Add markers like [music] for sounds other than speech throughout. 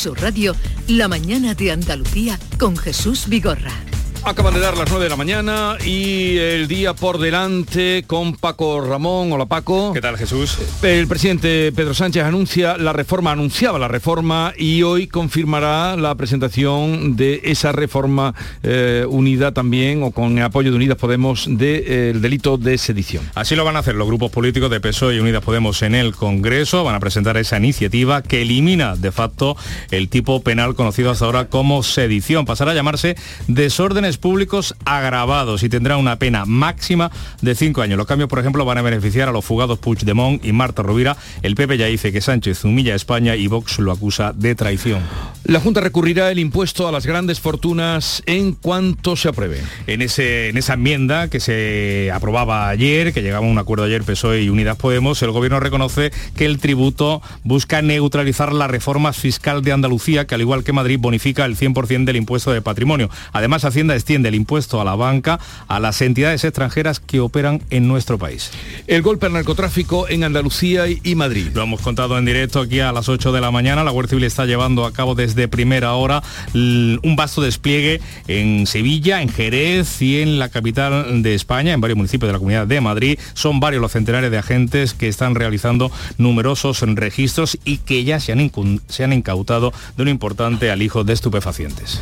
Su radio, La mañana de Andalucía con Jesús Vigorra. Acaban de dar las 9 de la mañana y el día por delante con Paco Ramón. Hola Paco. ¿Qué tal Jesús? El presidente Pedro Sánchez anuncia la reforma, anunciaba la reforma y hoy confirmará la presentación de esa reforma eh, unida también o con el apoyo de Unidas Podemos del de, eh, delito de sedición. Así lo van a hacer los grupos políticos de PSOE y Unidas Podemos en el Congreso. Van a presentar esa iniciativa que elimina de facto el tipo penal conocido hasta ahora como sedición. Pasará a llamarse desórdenes públicos agravados y tendrá una pena máxima de cinco años. Los cambios, por ejemplo, van a beneficiar a los fugados Puigdemont y Marta Rovira. El PP ya dice que Sánchez humilla a España y Vox lo acusa de traición. La Junta recurrirá el impuesto a las grandes fortunas en cuanto se apruebe. En, ese, en esa enmienda que se aprobaba ayer, que llegaba a un acuerdo ayer PSOE y Unidas Podemos, el Gobierno reconoce que el tributo busca neutralizar las reformas fiscal de Andalucía, que al igual que Madrid bonifica el 100% del impuesto de patrimonio. Además, Hacienda extiende el impuesto a la banca a las entidades extranjeras que operan en nuestro país. El golpe al narcotráfico en Andalucía y Madrid. Lo hemos contado en directo aquí a las 8 de la mañana. La Guardia Civil está llevando a cabo desde primera hora un vasto despliegue en Sevilla, en Jerez y en la capital de España, en varios municipios de la Comunidad de Madrid. Son varios los centenares de agentes que están realizando numerosos registros y que ya se han, se han incautado de un importante alijo de estupefacientes.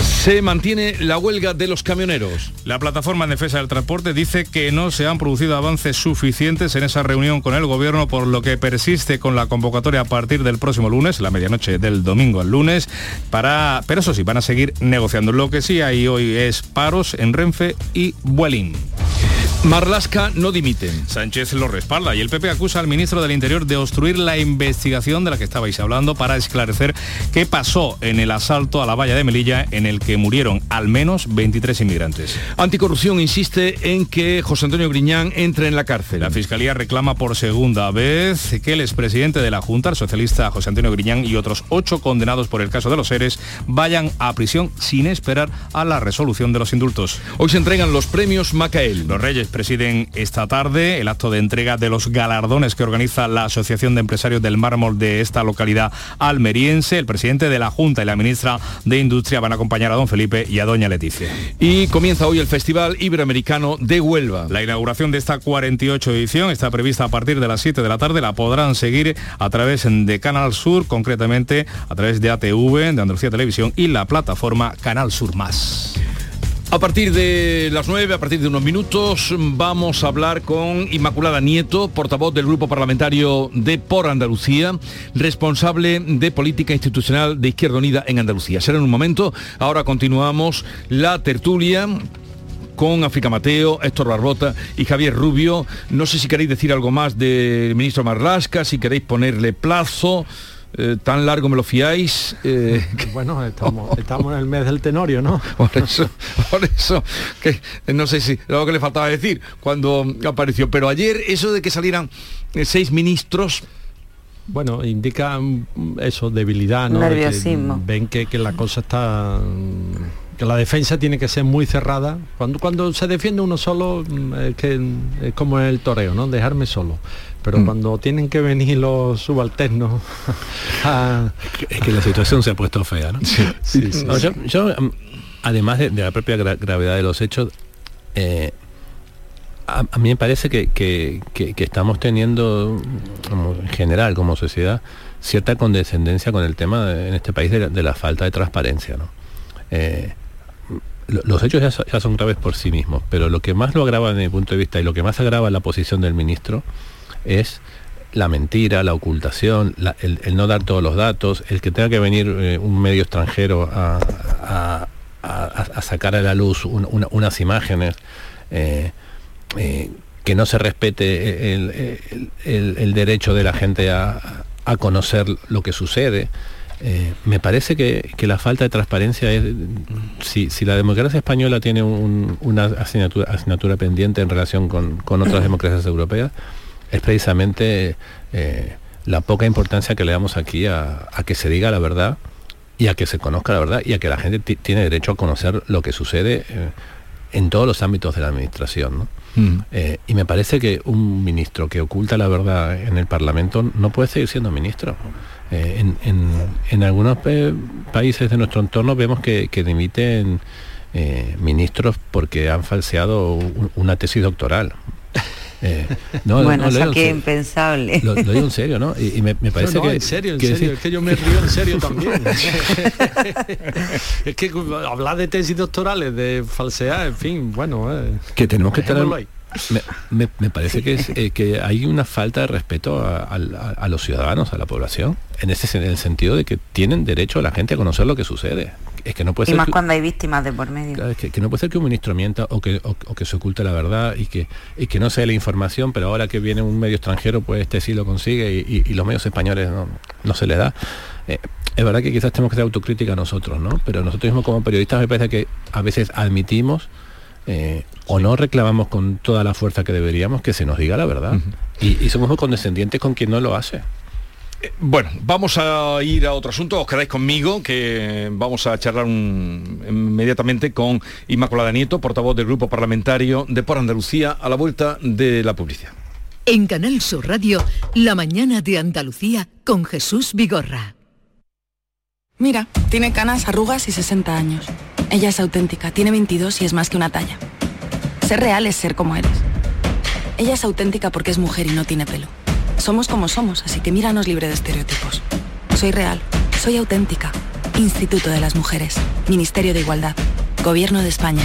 Se mantiene la huelga de los camioneros. La plataforma en defensa del transporte dice que no se han producido avances suficientes en esa reunión con el gobierno, por lo que persiste con la convocatoria a partir del próximo lunes, la medianoche del domingo al lunes, para, pero eso sí, van a seguir negociando. Lo que sí hay hoy es paros en Renfe y Vueling. Marlasca no dimite. Sánchez lo respalda y el PP acusa al ministro del Interior de obstruir la investigación de la que estabais hablando para esclarecer qué pasó en el asalto a la valla de Melilla en el que murieron al menos 23 inmigrantes. Anticorrupción insiste en que José Antonio Griñán entre en la cárcel. La Fiscalía reclama por segunda vez que el expresidente de la Junta, el socialista José Antonio Griñán y otros ocho condenados por el caso de los seres vayan a prisión sin esperar a la resolución de los indultos. Hoy se entregan los premios Macael. Los Reyes presiden esta tarde el acto de entrega de los galardones que organiza la Asociación de Empresarios del Mármol de esta localidad almeriense. El presidente de la Junta y la ministra de Industria van a acompañar a don Felipe y a doña Leticia. Y comienza hoy el Festival Iberoamericano de Huelva. La inauguración de esta 48 edición está prevista a partir de las 7 de la tarde. La podrán seguir a través de Canal Sur, concretamente a través de ATV, de Andalucía Televisión y la plataforma Canal Sur Más. A partir de las 9, a partir de unos minutos, vamos a hablar con Inmaculada Nieto, portavoz del Grupo Parlamentario de Por Andalucía, responsable de política institucional de Izquierda Unida en Andalucía. Será en un momento. Ahora continuamos la tertulia con África Mateo, Héctor Barbota y Javier Rubio. No sé si queréis decir algo más del ministro Marlasca, si queréis ponerle plazo. Eh, tan largo me lo fiáis. Eh, [laughs] bueno, estamos, estamos en el mes del tenorio, ¿no? [laughs] Por eso, por eso, que no sé si lo que le faltaba decir cuando apareció. Pero ayer eso de que salieran eh, seis ministros. Bueno, indica mm, eso, debilidad, ¿no? Nerviosismo. ven que, que la cosa está la defensa tiene que ser muy cerrada. Cuando, cuando se defiende uno solo, mm, es, que, es como el toreo, ¿no? Dejarme solo pero mm. cuando tienen que venir los subalternos [laughs] a... es que la situación se ha puesto fea ¿no? Sí, sí, sí, no, yo, yo, mm, además de, de, la propia gra gravedad de los hechos eh, a, a, mí me parece que, que, que, que estamos teniendo como, en general como sociedad cierta condescendencia con el tema de, en este país de la, de la, falta de transparencia ¿no? eh, los hechos ya, ya, son graves por sí mismos, pero lo que más lo agrava desde mi punto de vista y lo que más agrava la posición del ministro es la mentira, la ocultación, el, no dar todos los datos, el que tenga que venir eh, un medio extranjero a, sacar a la luz un, una, unas imágenes, eh, eh, que no se respete el, derecho de la gente a, conocer lo que sucede. Eh, me parece que, que, la falta de transparencia es, si, si la democracia española tiene un, una asignatura, asignatura, pendiente en relación con, con otras [clears throat] democracias europeas, es precisamente eh, la poca importancia que le damos aquí a, a, que se diga la verdad y a que se conozca la verdad y a que la gente tiene derecho a conocer lo que sucede eh, en todos los ámbitos de la administración. ¿no? Mm. Y me parece que un ministro que oculta la verdad en el Parlamento no puede seguir siendo ministro. Eh, en, algunos países de nuestro entorno vemos que, que dimiten ministros porque han falseado una tesis doctoral. Eh, [laughs] no, bueno, eso que impensable. Lo, digo en serio, ¿no? Y, me, parece que... En serio, en serio, es que yo me río en serio [laughs] también. [laughs] es que hablar de tesis doctorales, de falsear, en fin, bueno... Eh, que tenemos que tener... Me, parece que, es, eh, que hay una falta de respeto a, los ciudadanos, a la población, en, ese, en el sentido de que tienen derecho a la gente a conocer lo que sucede. Es que no puede y ser más cuando hay víctimas de por medio. es que, no puede ser que un ministro mienta o que, o, que se oculte la verdad y que, y que no sea la información, pero ahora que viene un medio extranjero, pues este sí lo consigue y, los medios españoles no, se le da. Eh, es verdad que quizás tenemos que ser autocrítica nosotros, ¿no? Pero nosotros mismos como periodistas me parece que a veces admitimos eh, o no reclamamos con toda la fuerza que deberíamos que se nos diga la verdad. y, somos muy condescendientes con quien no lo hace. Eh, bueno, vamos a ir a otro asunto, os quedáis conmigo, que vamos a charlar inmediatamente con Inmaculada Nieto, portavoz del Grupo Parlamentario de Por Andalucía, a la vuelta de la publicidad. En Canal Sur Radio, La Mañana de Andalucía, con Jesús Vigorra. Mira, tiene canas, arrugas y 60 años. Ella es auténtica, tiene 22 y es más que una talla. Ser real es ser como eres. Ella es auténtica porque es mujer y no tiene pelo. Somos como somos, así que míranos libre de estereotipos. Soy real, soy auténtica. Instituto de las Mujeres, Ministerio de Igualdad, Gobierno de España.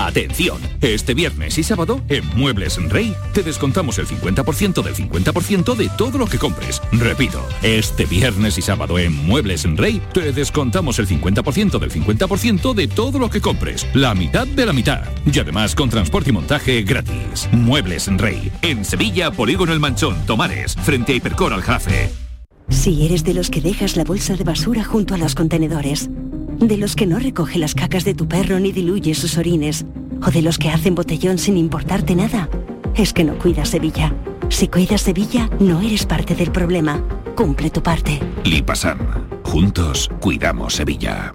Atención, este viernes y sábado en Muebles Rey te descontamos el 50% del 50% de todo lo que compres. Repito, este viernes y sábado en Muebles Rey te descontamos el 50% del 50% de todo lo que compres. La mitad de la mitad. Y además con transporte y montaje gratis. Muebles Rey. En Sevilla, Polígono El Manchón, Tomares, frente a Hipercor al Jafe. Si eres de los que dejas la bolsa de basura junto a los contenedores de los que no recoge las cacas de tu perro ni diluye sus orines, o de los que hacen botellón sin importarte nada, es que no cuidas Sevilla. Si cuidas Sevilla, no eres parte del problema. Cumple tu parte. Lipasan. Juntos cuidamos Sevilla.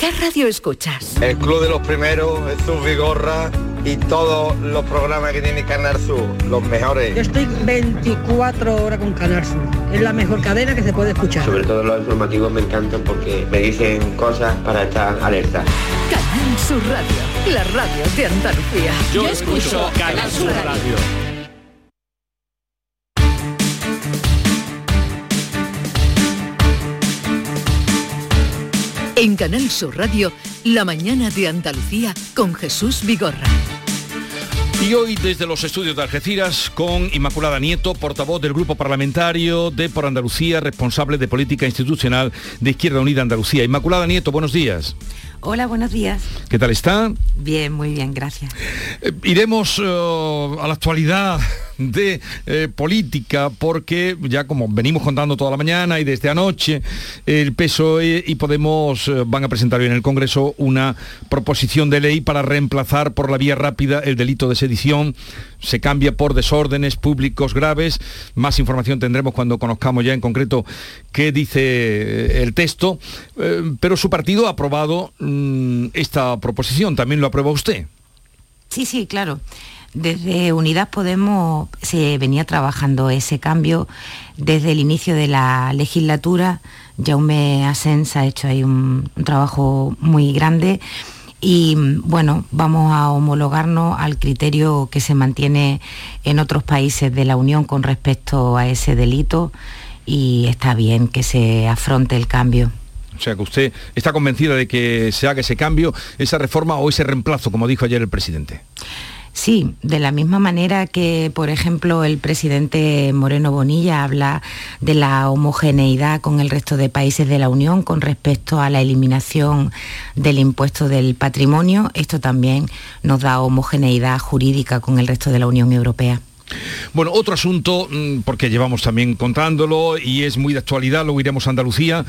¿Qué radio escuchas? El Club de los Primeros, Jesús Vigorra y todos los programas que tiene Canal Sur, los mejores. Yo estoy 24 horas con Canal Sur. Es la mejor cadena que se puede escuchar. Sobre todo los informativos me encantan porque me dicen cosas para estar alerta. Canal Sur Radio, la radio de Andalucía. Yo, escucho Canal Sur radio. En Canal Sur Radio, La mañana de Andalucía con Jesús Vigorra. Y hoy desde los estudios de Algeciras con Inmaculada Nieto, portavoz del Grupo Parlamentario de Por Andalucía, responsable de Política Institucional de Izquierda Unida Andalucía. Inmaculada Nieto, buenos días. Hola, buenos días. ¿Qué tal está? Bien, muy bien, gracias. Eh, iremos eh, a la actualidad de eh, política porque ya como venimos contando toda la mañana y desde anoche el PSOE y Podemos eh, van a presentar hoy en el Congreso una proposición de ley para reemplazar por la vía rápida el delito de sedición. Se cambia por desórdenes públicos graves. Más información tendremos cuando conozcamos ya en concreto qué dice eh, el texto. pero su partido ha aprobado mm, esta proposición. ¿También lo aprueba usted? Sí, sí, claro. Desde Unidas Podemos se venía trabajando ese cambio desde el inicio de la legislatura. Jaume Asens ha hecho ahí un, trabajo muy grande y bueno, vamos a homologarnos al criterio que se mantiene en otros países de la Unión con respecto a ese delito y está bien que se afronte el cambio. O sea que usted está convencida de que se haga ese cambio, esa reforma o ese reemplazo, como dijo ayer el presidente. Sí, de la misma manera que, por ejemplo, el presidente Moreno Bonilla habla de la homogeneidad con el resto de países de la Unión con respecto a la eliminación del impuesto del patrimonio, esto también nos da homogeneidad jurídica con el resto de la Unión Europea. Bueno, otro asunto, mm, porque llevamos también contándolo y es muy de actualidad, luego iremos a Andalucía.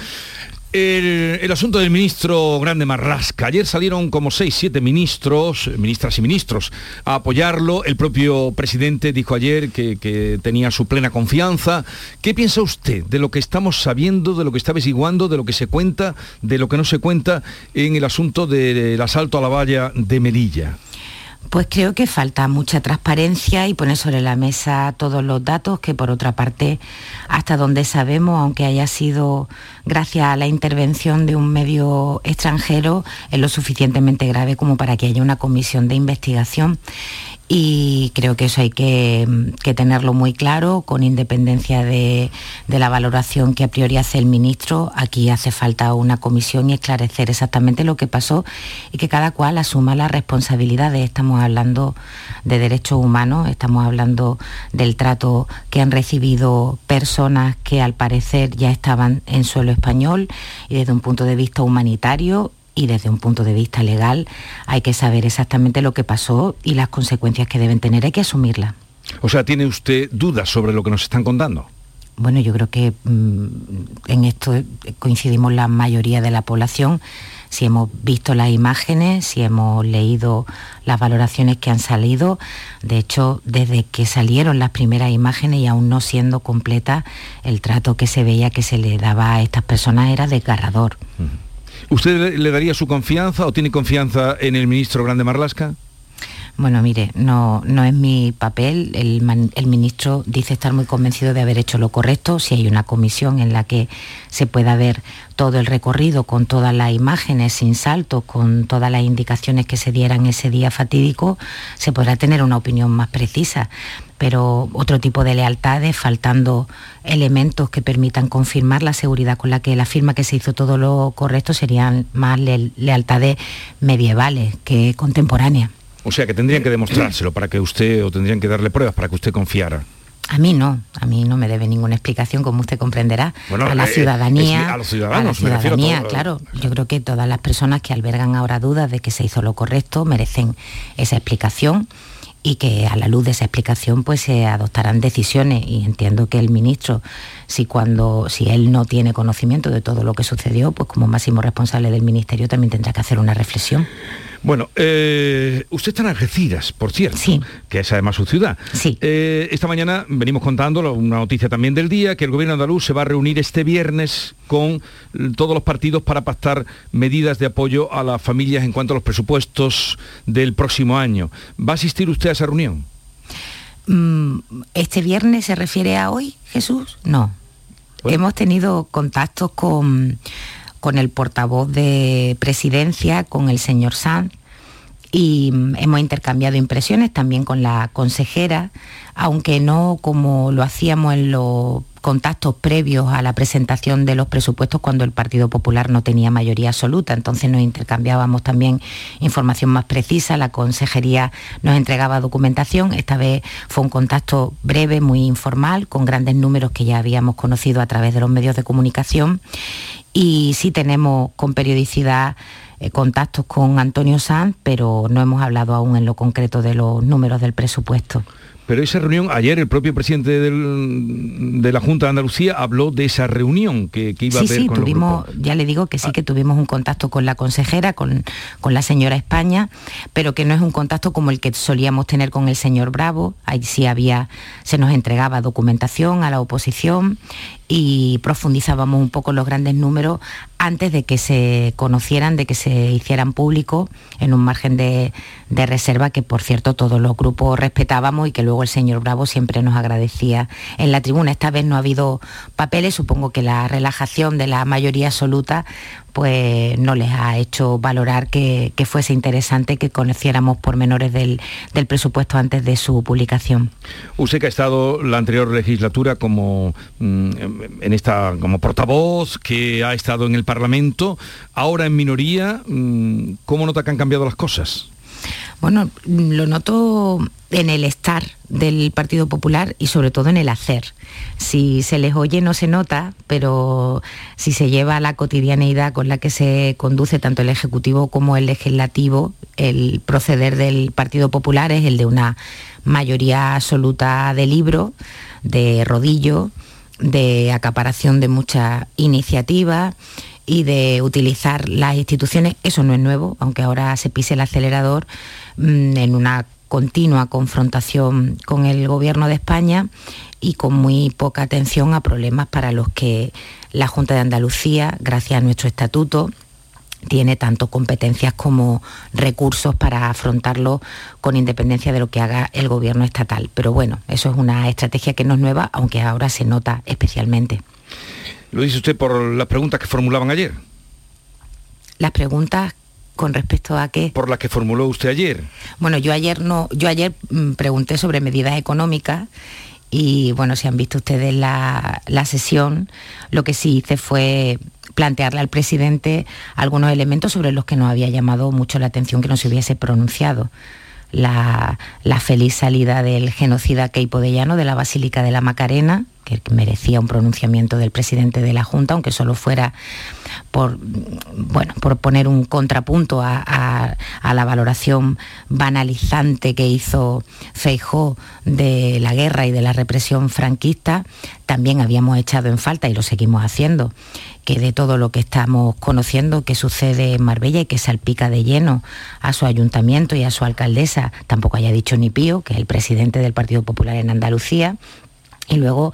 El, asunto del ministro Grande Marrasca. Ayer salieron como seis, siete ministros, ministras y ministros, a apoyarlo. El propio presidente dijo ayer que, tenía su plena confianza. ¿Qué piensa usted de lo que estamos sabiendo, de lo que está averiguando, de lo que se cuenta, de lo que no se cuenta en el asunto del asalto a la valla de Melilla? Pues creo que falta mucha transparencia y poner sobre la mesa todos los datos que por otra parte, hasta donde sabemos, aunque haya sido gracias a la intervención de un medio extranjero, es lo suficientemente grave como para que haya una comisión de investigación y creo que eso hay que, tenerlo muy claro, con independencia de, la valoración que a priori hace el ministro. Aquí hace falta una comisión y esclarecer exactamente lo que pasó y que cada cual asuma las responsabilidades. Estamos hablando de derechos humanos, estamos hablando del trato que han recibido personas que al parecer ya estaban en suelo español y desde un punto de vista humanitario y desde un punto de vista legal hay que saber exactamente lo que pasó y las consecuencias que deben tener, hay que asumirlas. O sea, ¿tiene usted dudas sobre lo que nos están contando? Bueno, yo creo que mm, en esto coincidimos la mayoría de la población. Si hemos visto las imágenes, si hemos leído las valoraciones que han salido, de hecho, desde que salieron las primeras imágenes y aún no siendo completa, el trato que se veía que se le daba a estas personas era desgarrador. ¿Usted le daría su confianza o tiene confianza en el ministro Grande Marlasca? Bueno, mire, no, no es mi papel. El, ministro dice estar muy convencido de haber hecho lo correcto. Si hay una comisión en la que se pueda ver todo el recorrido con todas las imágenes, sin salto, con todas las indicaciones que se dieran ese día fatídico, se podrá tener una opinión más precisa. Pero otro tipo de lealtades, faltando elementos que permitan confirmar la seguridad con la que la firma que se hizo todo lo correcto, serían más lealtades medievales que contemporáneas. O sea, que tendrían que demostrárselo para que usted, o tendrían que darle pruebas para que usted confiara. A mí no, a mí no me debe ninguna explicación, como usted comprenderá. a la eh, ciudadanía, a los ciudadanos, a la ciudadanía, claro. Yo creo que todas las personas que albergan ahora dudas de que se hizo lo correcto merecen esa explicación y que a la luz de esa explicación pues se adoptarán decisiones. Y entiendo que el ministro si cuando si él no tiene conocimiento de todo lo que sucedió pues como máximo responsable del ministerio también tendrá que hacer una reflexión Bueno, eh, usted está en Algeciras, por cierto, sí. que es además su ciudad. Sí. Eh, esta mañana venimos contando una noticia también del día, que el gobierno andaluz se va a reunir este viernes con todos los partidos para pactar medidas de apoyo a las familias en cuanto a los presupuestos del próximo año. ¿Va a asistir usted a esa reunión? Mm, ¿Este viernes se refiere a hoy, Jesús? No. Hemos tenido contactos con con el portavoz de presidencia, con el señor Sanz, y mm, hemos intercambiado impresiones también con la consejera, aunque no como lo hacíamos en los contactos previos a la presentación de los presupuestos cuando el Partido Popular no tenía mayoría absoluta. Entonces nos intercambiábamos también información más precisa, la consejería nos entregaba documentación. Esta vez fue un contacto breve, muy informal, con grandes números que ya habíamos conocido a través de los medios de comunicación y sí tenemos con periodicidad eh, contactos con Antonio Sanz, pero no hemos hablado aún en lo concreto de los números del presupuesto. Pero esa reunión, ayer el propio presidente de la Junta de Andalucía habló de esa reunión que, iba a haber sí, tuvimos, ya le digo que sí ah. que tuvimos un contacto con la consejera, con, con, la señora España, pero que no es un contacto como el que solíamos tener con el señor Bravo. Ahí sí había, se nos entregaba documentación a la oposición y profundizábamos un poco los grandes números antes de que se conocieran, de que se hicieran públicos en un margen de, reserva que, por cierto, todos los grupos respetábamos y que luego el señor Bravo siempre nos agradecía en la tribuna. Esta vez no ha habido papeles, supongo que la relajación de la mayoría absoluta pues no les ha hecho valorar que, fuese interesante que conociéramos pormenores del, del presupuesto antes de su publicación. Usted que ha estado la anterior legislatura como mm, en esta como portavoz, que ha estado en el Parlamento, ahora en minoría, mm, ¿cómo nota que han cambiado las cosas? Bueno, lo noto en el estar del Partido Popular y sobre todo en el hacer. Si se les oye no se nota, pero si se lleva la cotidianeidad con la que se conduce tanto el Ejecutivo como el Legislativo, el proceder del Partido Popular es el de una mayoría absoluta de libro, de rodillo, de acaparación de muchas iniciativas y de utilizar las instituciones, eso no es nuevo, aunque ahora se pise el acelerador mm, en una continua confrontación con el gobierno de España y con muy poca atención a problemas para los que la Junta de Andalucía, gracias a nuestro estatuto, tiene tanto competencias como recursos para afrontarlo con independencia de lo que haga el gobierno estatal. Pero bueno, eso es una estrategia que no es nueva, aunque ahora se nota especialmente. Lo dice usted por las preguntas que formulaban ayer. Las preguntas con respecto a qué. Por las que formuló usted ayer. Bueno, yo ayer no, yo ayer mm, pregunté sobre medidas económicas y bueno, si han visto ustedes la, la sesión, lo que sí hice fue plantearle al presidente algunos elementos sobre los que nos había llamado mucho la atención que no se hubiese pronunciado. La, la feliz salida del genocida Keipo de Llano de la Basílica de la Macarena, que merecía un pronunciamiento del presidente de la Junta, aunque solo fuera por, bueno, por poner un contrapunto a, la valoración banalizante que hizo Feijó de la guerra y de la represión franquista, también habíamos echado en falta, y lo seguimos haciendo, que de todo lo que estamos conociendo que sucede en Marbella y que salpica de lleno a su ayuntamiento y a su alcaldesa, tampoco haya dicho ni Pío, que es el presidente del Partido Popular en Andalucía, y luego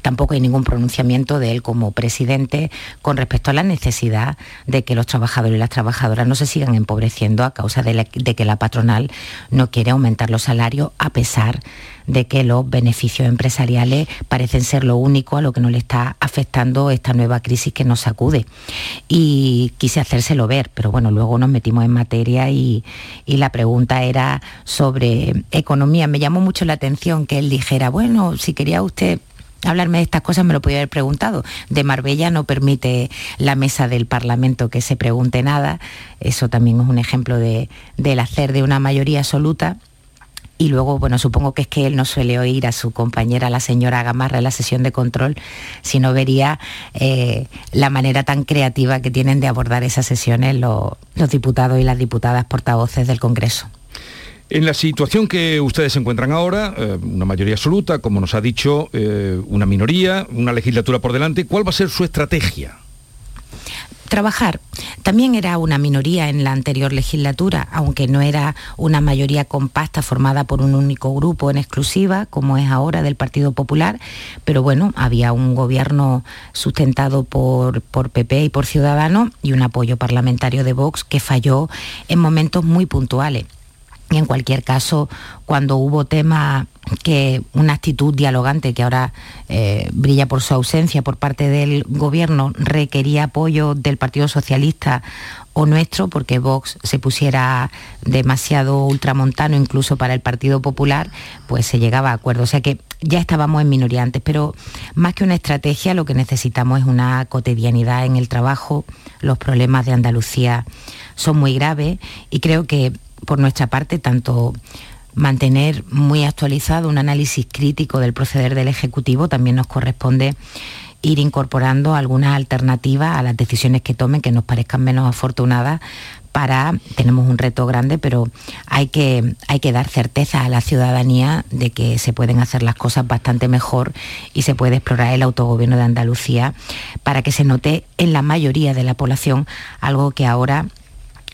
tampoco hay ningún pronunciamiento de él como presidente con respecto a la necesidad de que los trabajadores y las trabajadoras no se sigan empobreciendo a causa de, que la patronal no quiere aumentar los salarios a pesar de que los beneficios empresariales parecen ser lo único a lo que no le está afectando esta nueva crisis que nos sacude. Y quise hacérselo ver, pero bueno, luego nos metimos en materia y, y la pregunta era sobre economía. Me llamó mucho la atención que él dijera, bueno, si quería usted hablarme de estas cosas me lo podía haber preguntado. De Marbella no permite la mesa del Parlamento que se pregunte nada. Eso también es un ejemplo de, del hacer de una mayoría absoluta. Y luego, bueno, supongo que es que él no suele oír a su compañera, la señora Gamarra, en la sesión de control, sino vería eh, la manera tan creativa que tienen de abordar esas sesiones los diputados y las diputadas portavoces del Congreso. En la situación que ustedes se encuentran ahora, eh, una mayoría absoluta, como nos ha dicho, eh, una minoría, una legislatura por delante, ¿cuál va a ser su estrategia? Trabajar. También era una minoría en la anterior legislatura, aunque no era una mayoría compacta formada por un único grupo en exclusiva, como es ahora del Partido Popular, pero bueno, había un gobierno sustentado por, por PP y por Ciudadanos y un apoyo parlamentario de Vox que falló en momentos muy puntuales. Y en cualquier caso, cuando hubo tema que una actitud dialogante que ahora eh, brilla por su ausencia por parte del gobierno requería apoyo del Partido Socialista o nuestro, porque Vox se pusiera demasiado ultramontano incluso para el Partido Popular, pues se llegaba a acuerdo. O sea que ya estábamos en minoría antes, pero más que una estrategia lo que necesitamos es una cotidianidad en el trabajo. Los problemas de Andalucía son muy graves y creo que por nuestra parte, tanto mantener muy actualizado un análisis crítico del proceder del Ejecutivo, también nos corresponde ir incorporando algunas alternativas a las decisiones que tomen que nos parezcan menos afortunadas para, tenemos un reto grande, pero hay que, hay que dar certeza a la ciudadanía de que se pueden hacer las cosas bastante mejor y se puede explorar el autogobierno de Andalucía para que se note en la mayoría de la población algo que ahora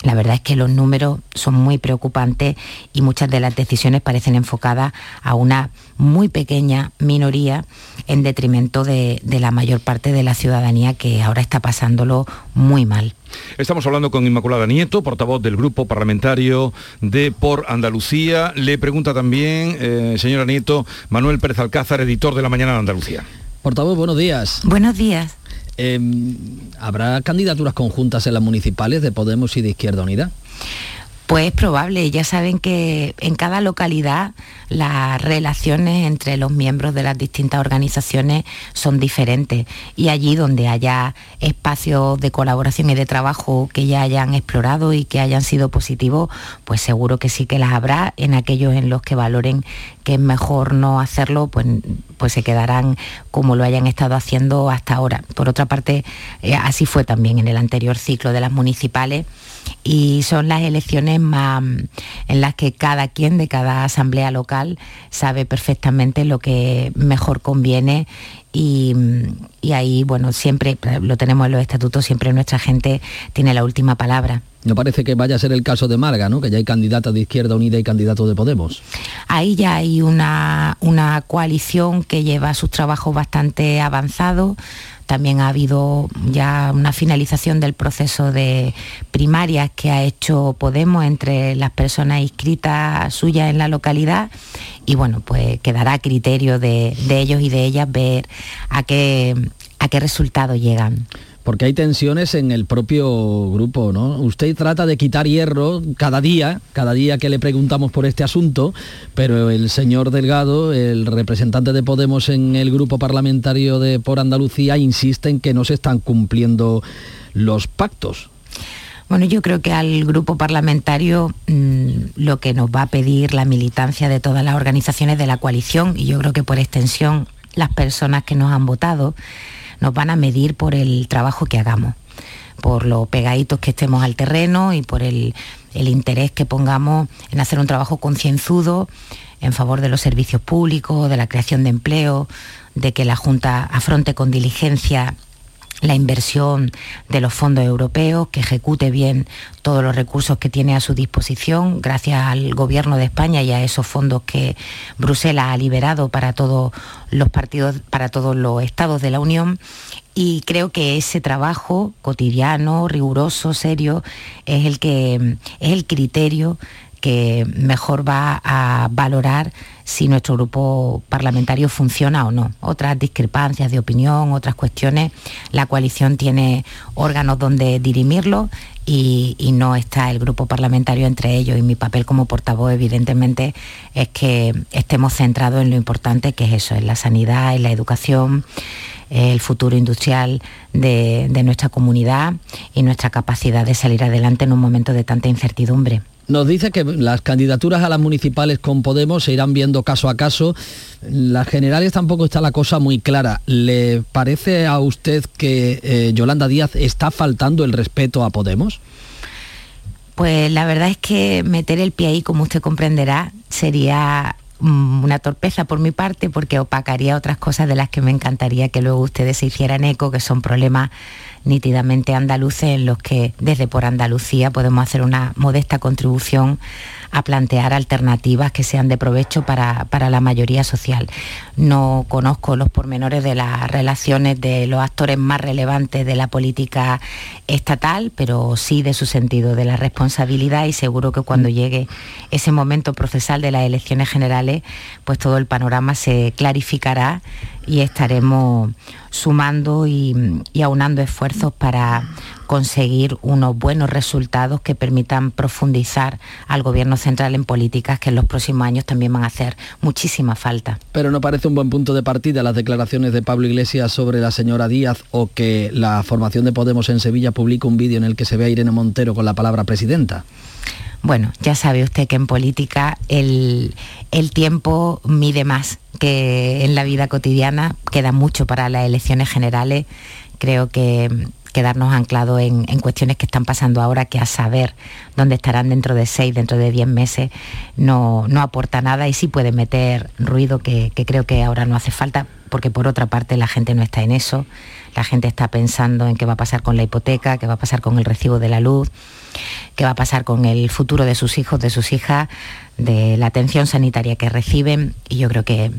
la verdad es que los números son muy preocupantes y muchas de las decisiones parecen enfocadas a una muy pequeña minoría en detrimento de, la mayor parte de la ciudadanía que ahora está pasándolo muy mal. Estamos hablando con Inmaculada Nieto, portavoz del Grupo Parlamentario de Por Andalucía. Le pregunta también, eh, señora Nieto, Manuel Pérez Alcázar, editor de La Mañana de Andalucía. Portavoz, buenos días. Buenos días. Em, ¿Habrá candidaturas conjuntas en las municipales de Podemos y de Izquierda Unida? Pues es probable, ya saben que en cada localidad las relaciones entre los miembros de las distintas organizaciones son diferentes y allí donde haya espacios de colaboración y de trabajo que ya hayan explorado y que hayan sido positivos, pues seguro que sí que las habrá. En aquellos en los que valoren que es mejor no hacerlo, pues, pues se quedarán como lo hayan estado haciendo hasta ahora. Por otra parte, eh, así fue también en el anterior ciclo de las municipales y son las elecciones más en las que cada quien de cada asamblea local sabe perfectamente lo que mejor conviene y, ahí, bueno, siempre, lo tenemos en los estatutos, siempre nuestra gente tiene la última palabra. No parece que vaya a ser el caso de Marga, ¿no? Que ya hay candidatos de Izquierda Unida y candidatos de Podemos. Ahí ya hay una, una coalición que lleva sus trabajos bastante avanzados también ha habido ya una finalización del proceso de primarias que ha hecho Podemos entre las personas inscritas suyas en la localidad y bueno, pues quedará a criterio de, ellos y de ellas ver a qué, a qué resultado llegan porque hay tensiones en el propio grupo, ¿no? Usted trata de quitar hierro cada día, cada día que le preguntamos por este asunto, pero el señor Delgado, el representante de Podemos en el grupo parlamentario de por Andalucía, insiste en que no se están cumpliendo los pactos. Bueno, yo creo que al grupo parlamentario mm, lo que nos va a pedir la militancia de todas las organizaciones de la coalición y yo creo que por extensión las personas que nos han votado nos van a medir por el trabajo que hagamos, por lo pegaditos que estemos al terreno y por el, interés que pongamos en hacer un trabajo concienzudo en favor de los servicios públicos, de la creación de empleo, de que la Junta afronte con diligencia la inversión de los fondos europeos, que ejecute bien todos los recursos que tiene a su disposición, gracias al Gobierno de España y a esos fondos que Bruselas ha liberado para todos los partidos, para todos los estados de la Unión. Y creo que ese trabajo cotidiano, riguroso, serio, es el que es el criterio que mejor va a valorar si nuestro grupo parlamentario funciona o no. Otras discrepancias de opinión, otras cuestiones, la coalición tiene órganos donde dirimirlo y, no está el grupo parlamentario entre ellos y mi papel como portavoz evidentemente es que estemos centrados en lo importante que es eso, en la sanidad, en la educación el futuro industrial de, nuestra comunidad y nuestra capacidad de salir adelante en un momento de tanta incertidumbre. Nos dice que las candidaturas a las municipales con Podemos se irán viendo caso a caso. Las generales tampoco está la cosa muy clara. ¿Le parece a usted que eh, Yolanda Díaz está faltando el respeto a Podemos? Pues la verdad es que meter el pie ahí, como usted comprenderá, sería mm, una torpeza por mi parte porque opacaría otras cosas de las que me encantaría que luego ustedes se hicieran eco, que son problemas nítidamente andaluces en los que desde por Andalucía podemos hacer una modesta contribución a plantear alternativas que sean de provecho para, la mayoría social. No conozco los pormenores de las relaciones de los actores más relevantes de la política estatal, pero sí de su sentido de la responsabilidad y seguro que cuando llegue ese momento procesal de las elecciones generales, pues todo el panorama se clarificará y estaremos sumando y, aunando esfuerzos para conseguir unos buenos resultados que permitan profundizar al Gobierno central en políticas que en los próximos años también van a hacer muchísima falta. Pero no parece un buen punto de partida las declaraciones de Pablo Iglesias sobre la señora Díaz o que la formación de Podemos en Sevilla publica un vídeo en el que se ve a Irene Montero con la palabra presidenta. Bueno, ya sabe usted que en política el, tiempo mide más que en la vida cotidiana, queda mucho para las elecciones generales. Creo que quedarnos anclados en, cuestiones que están pasando ahora, que a saber dónde estarán dentro de seis, dentro de diez meses, no, aporta nada y sí puede meter ruido que creo que ahora no hace falta, porque por otra parte la gente no está en eso, la gente está pensando en qué va a pasar con la hipoteca, qué va a pasar con el recibo de la luz qué va a pasar con el futuro de sus hijos, de sus hijas, de la atención sanitaria que reciben. Y yo creo que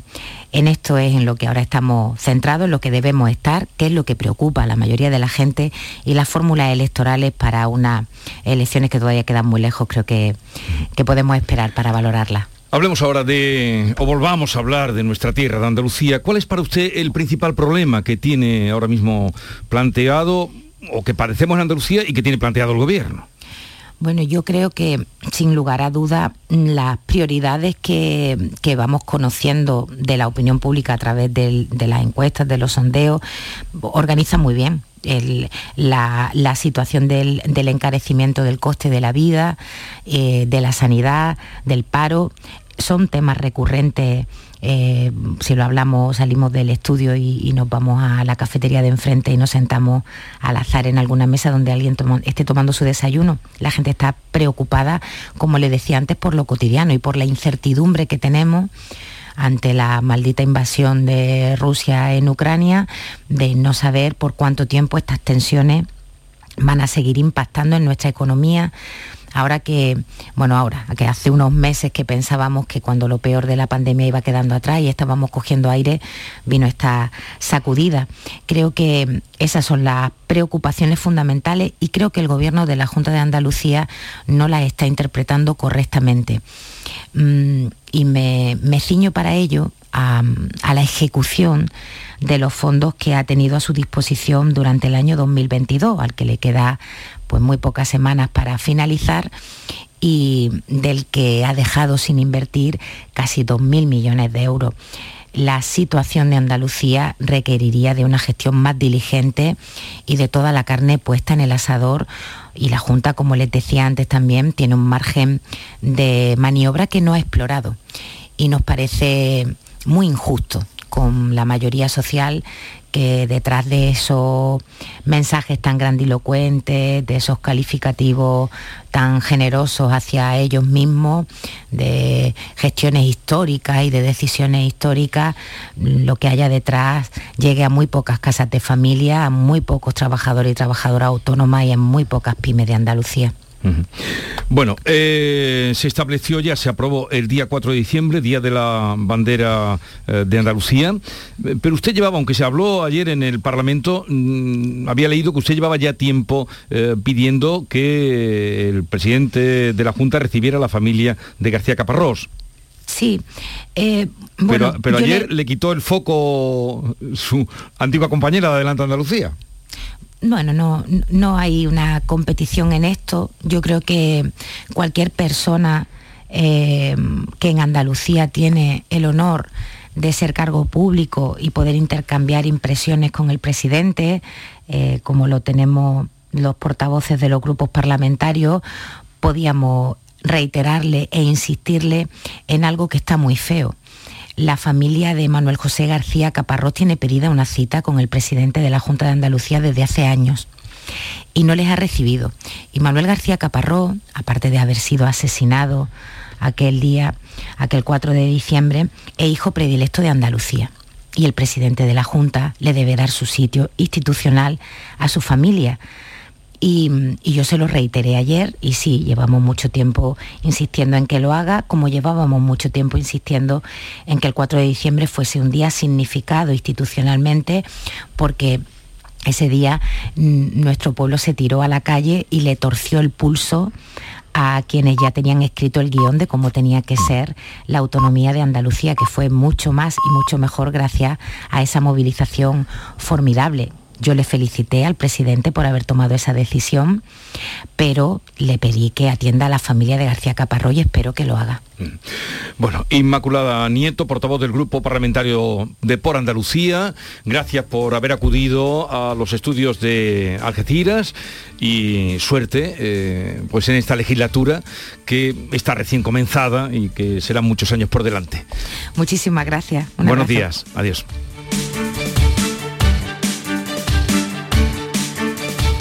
en esto es en lo que ahora estamos centrados, en lo que debemos estar, que es lo que preocupa a la mayoría de la gente y las fórmulas electorales para unas elecciones que todavía quedan muy lejos, creo que, que podemos esperar para valorarlas. Hablemos ahora de, o volvamos a hablar de nuestra tierra, de Andalucía. ¿Cuál es para usted el principal problema que tiene ahora mismo planteado o que padecemos en Andalucía y que tiene planteado el gobierno? Bueno, yo creo que sin lugar a duda las prioridades que, vamos conociendo de la opinión pública a través de las encuestas, de los sondeos, organizan muy bien. La, situación del, encarecimiento del coste de la vida, eh, de la sanidad, del paro, son temas recurrentes eh, si lo hablamos, salimos del estudio y, nos vamos a la cafetería de enfrente y nos sentamos al azar en alguna mesa donde alguien esté tomando su desayuno. La gente está preocupada, como le decía antes, por lo cotidiano y por la incertidumbre que tenemos ante la maldita invasión de Rusia en Ucrania, de no saber por cuánto tiempo estas tensiones van a seguir impactando en nuestra economía, Ahora que, bueno, ahora, que hace unos meses que pensábamos que cuando lo peor de la pandemia iba quedando atrás y estábamos cogiendo aire, vino esta sacudida. Creo que esas son las preocupaciones fundamentales y creo que el gobierno de la Junta de Andalucía no las está interpretando correctamente. Mm, y me, ciño para ello a, la ejecución de los fondos que ha tenido a su disposición durante el año 2022, al que le queda pues muy pocas semanas para finalizar y del que ha dejado sin invertir casi 2.000 millones de euros. La situación de Andalucía requeriría de una gestión más diligente y de toda la carne puesta en el asador. Y la Junta, como les decía antes también, tiene un margen de maniobra que no ha explorado. Y nos parece muy injusto con la mayoría social que detrás de esos mensajes tan grandilocuentes, de esos calificativos tan generosos hacia ellos mismos, de gestiones históricas y de decisiones históricas, lo que haya detrás llegue a muy pocas casas de familia, a muy pocos trabajadores y trabajadoras autónomas y a muy pocas pymes de Andalucía. Bueno, eh, se estableció ya, se aprobó el día 4 de diciembre, Día de la Bandera eh, de Andalucía, eh, pero usted llevaba, aunque se habló ayer en el Parlamento, mm, había leído que usted llevaba ya tiempo pidiendo que el presidente de la Junta recibiera a la familia de García Caparrós. Sí. pero, pero ayer le... le... quitó el foco su antigua compañera de Adelante Andalucía bueno, no, no hay una competición en esto. Yo creo que cualquier persona eh, que en Andalucía tiene el honor de ser cargo público y poder intercambiar impresiones con el presidente, eh, como lo tenemos los portavoces de los grupos parlamentarios, podíamos reiterarle e insistirle en algo que está muy feo la familia de Manuel José García Caparrós tiene pedida una cita con el presidente de la Junta de Andalucía desde hace años y no les ha recibido. Y Manuel García Caparrós, aparte de haber sido asesinado aquel día, aquel 4 de diciembre, es hijo predilecto de Andalucía. y el presidente de la Junta le debe dar su sitio institucional a su familia. Y, yo se lo reiteré ayer y sí, llevamos mucho tiempo insistiendo en que lo haga, como llevábamos mucho tiempo insistiendo en que el 4 de diciembre fuese un día significado institucionalmente, porque ese día mm, nuestro pueblo se tiró a la calle y le torció el pulso a quienes ya tenían escrito el guion de cómo tenía que ser la autonomía de Andalucía, que fue mucho más y mucho mejor gracias a esa movilización formidable. Yo le felicité al presidente por haber tomado esa decisión, pero le pedí que atienda a la familia de García Caparrós y espero que lo haga. Bueno, Inmaculada Nieto, portavoz del Grupo Parlamentario de Por Andalucía, gracias por haber acudido a los estudios de Algeciras y suerte eh, pues en esta legislatura que está recién comenzada y que serán muchos años por delante. Muchísimas gracias. Un Buenos abrazo. días, adiós.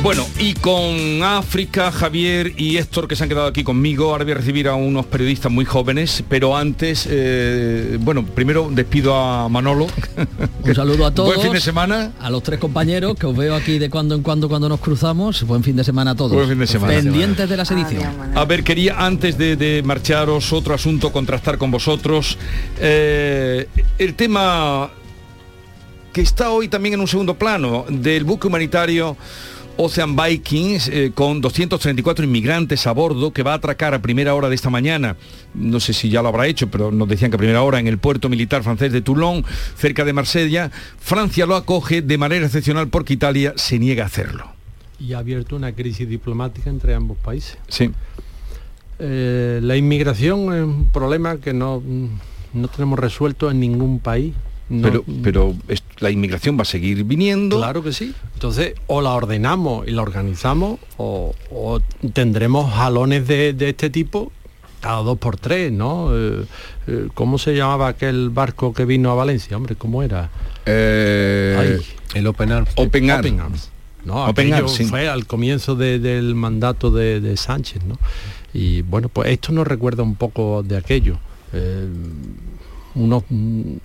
Bueno, y con África, Javier y Héctor que se han quedado aquí conmigo, ahora voy a recibir a unos periodistas muy jóvenes, pero antes, eh, bueno, primero despido a Manolo. Un saludo a todos. [laughs] Buen fin de semana. A los tres compañeros que os veo aquí de cuando en cuando cuando nos cruzamos. Buen fin de semana a todos. Buen fin de semana. Pendientes de la sedición. A ver, quería antes de, de marcharos otro asunto, contrastar con vosotros. Eh, el tema que está hoy también en un segundo plano del buque humanitario Ocean Vikings eh, con 234 inmigrantes a bordo que va a atracar a primera hora de esta mañana. No sé si ya lo habrá hecho, pero nos decían que a primera hora en el puerto militar francés de Toulon, cerca de Marsella. Francia lo acoge de manera excepcional porque Italia se niega a hacerlo. Y ha abierto una crisis diplomática entre ambos países. Sí. Eh, la inmigración es un problema que no, no tenemos resuelto en ningún país. No- pero pero es- la inmigración va a seguir viniendo. Claro que sí. Entonces, o la ordenamos y la organizamos, o, o tendremos jalones de, de este tipo cada dos por tres, ¿no? Eh, eh, ¿Cómo se llamaba aquel barco que vino a Valencia? Hombre, ¿cómo era? Ay. el Open Arms. Open Arms. Open Arms. No, Open Arms, sí. fue al comienzo de- del mandato de, de Sánchez, ¿no? Y bueno, pues esto nos recuerda un poco de aquello. Eh, unos eh,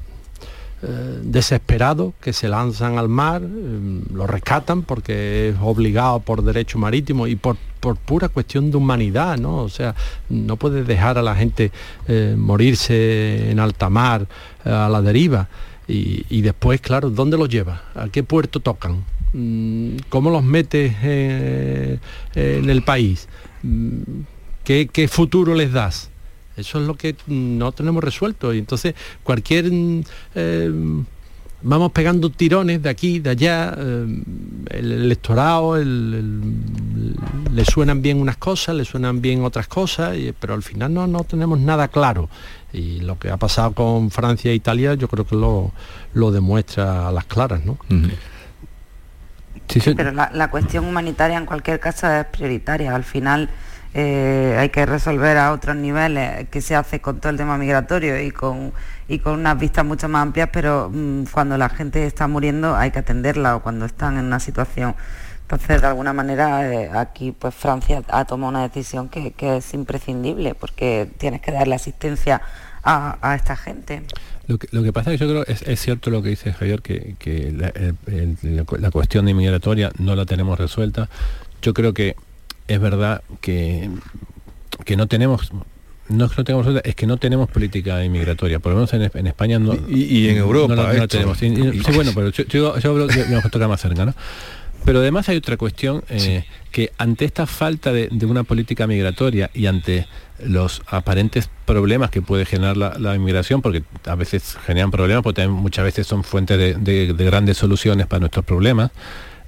desesperados que se lanzan al mar, eh, lo rescatan porque es obligado por derecho marítimo y por, por pura cuestión de humanidad, ¿no? O sea, no puedes dejar a la gente eh, morirse en alta mar, eh, a la deriva. Y, y después, claro, ¿dónde los llevas? ¿A qué puerto tocan? Mm, ¿Cómo los metes eh, en el país? Mm, ¿Qué, qué futuro les das? Eso es lo que no tenemos resuelto. Y entonces cualquier... mm, eh, vamos pegando tirones de aquí, de allá, eh, el electorado, el- el- le suenan bien unas cosas, le suenan bien otras cosas, y- pero al final no, no tenemos nada claro. Y lo que ha pasado con Francia e Italia yo creo que lo, lo demuestra a las claras, ¿no? Sí, pero la, la cuestión humanitaria en cualquier caso es prioritaria. Al final eh, hay que resolver a otros niveles que se hace con todo el tema migratorio y con, y con unas vistas mucho más amplias, pero mm, cuando la gente está muriendo hay que atenderla o cuando están en una situación. Entonces, de alguna manera, eh, aquí pues Francia ha tomado una decisión que, que es imprescindible porque tienes que darle asistencia a, esta gente. Lo que, pasa es que yo creo es, es cierto lo que dice Javier, que, que la, el- el- cuestión de migratoria no la tenemos resuelta. Yo creo que es verdad que, que no tenemos no es que no tengamos es que no tenemos política inmigratoria, por lo menos en, en España no. Y- y en Europa, no no tenemos. Y- y- sí, bueno, pero yo, yo, yo hablo de, nos toca más cerca, ¿no? Pero además hay otra cuestión eh, que ante esta falta de, de una política migratoria y ante los aparentes problemas que puede generar la, la inmigración, porque a veces generan problemas, porque también muchas veces son fuentes de, de- de grandes soluciones para nuestros problemas,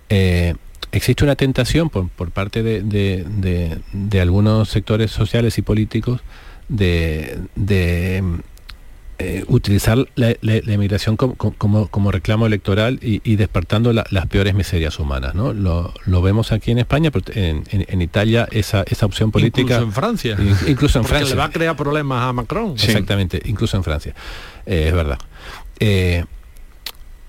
eh, existe una tentación por, por parte de, de- de- de algunos sectores sociales y políticos de, de, eh, utilizar la, la- la inmigración como, como- como reclamo electoral y, y despertando la- las peores miserias humanas. ¿no? Lo, lo vemos aquí en España, pero en, en- en Italia esa, esa opción política... Incluso en Francia. In- Incluso en Porque Francia. le va a crear problemas a Macron. Exactamente, incluso en Francia. Eh, es verdad. Eh,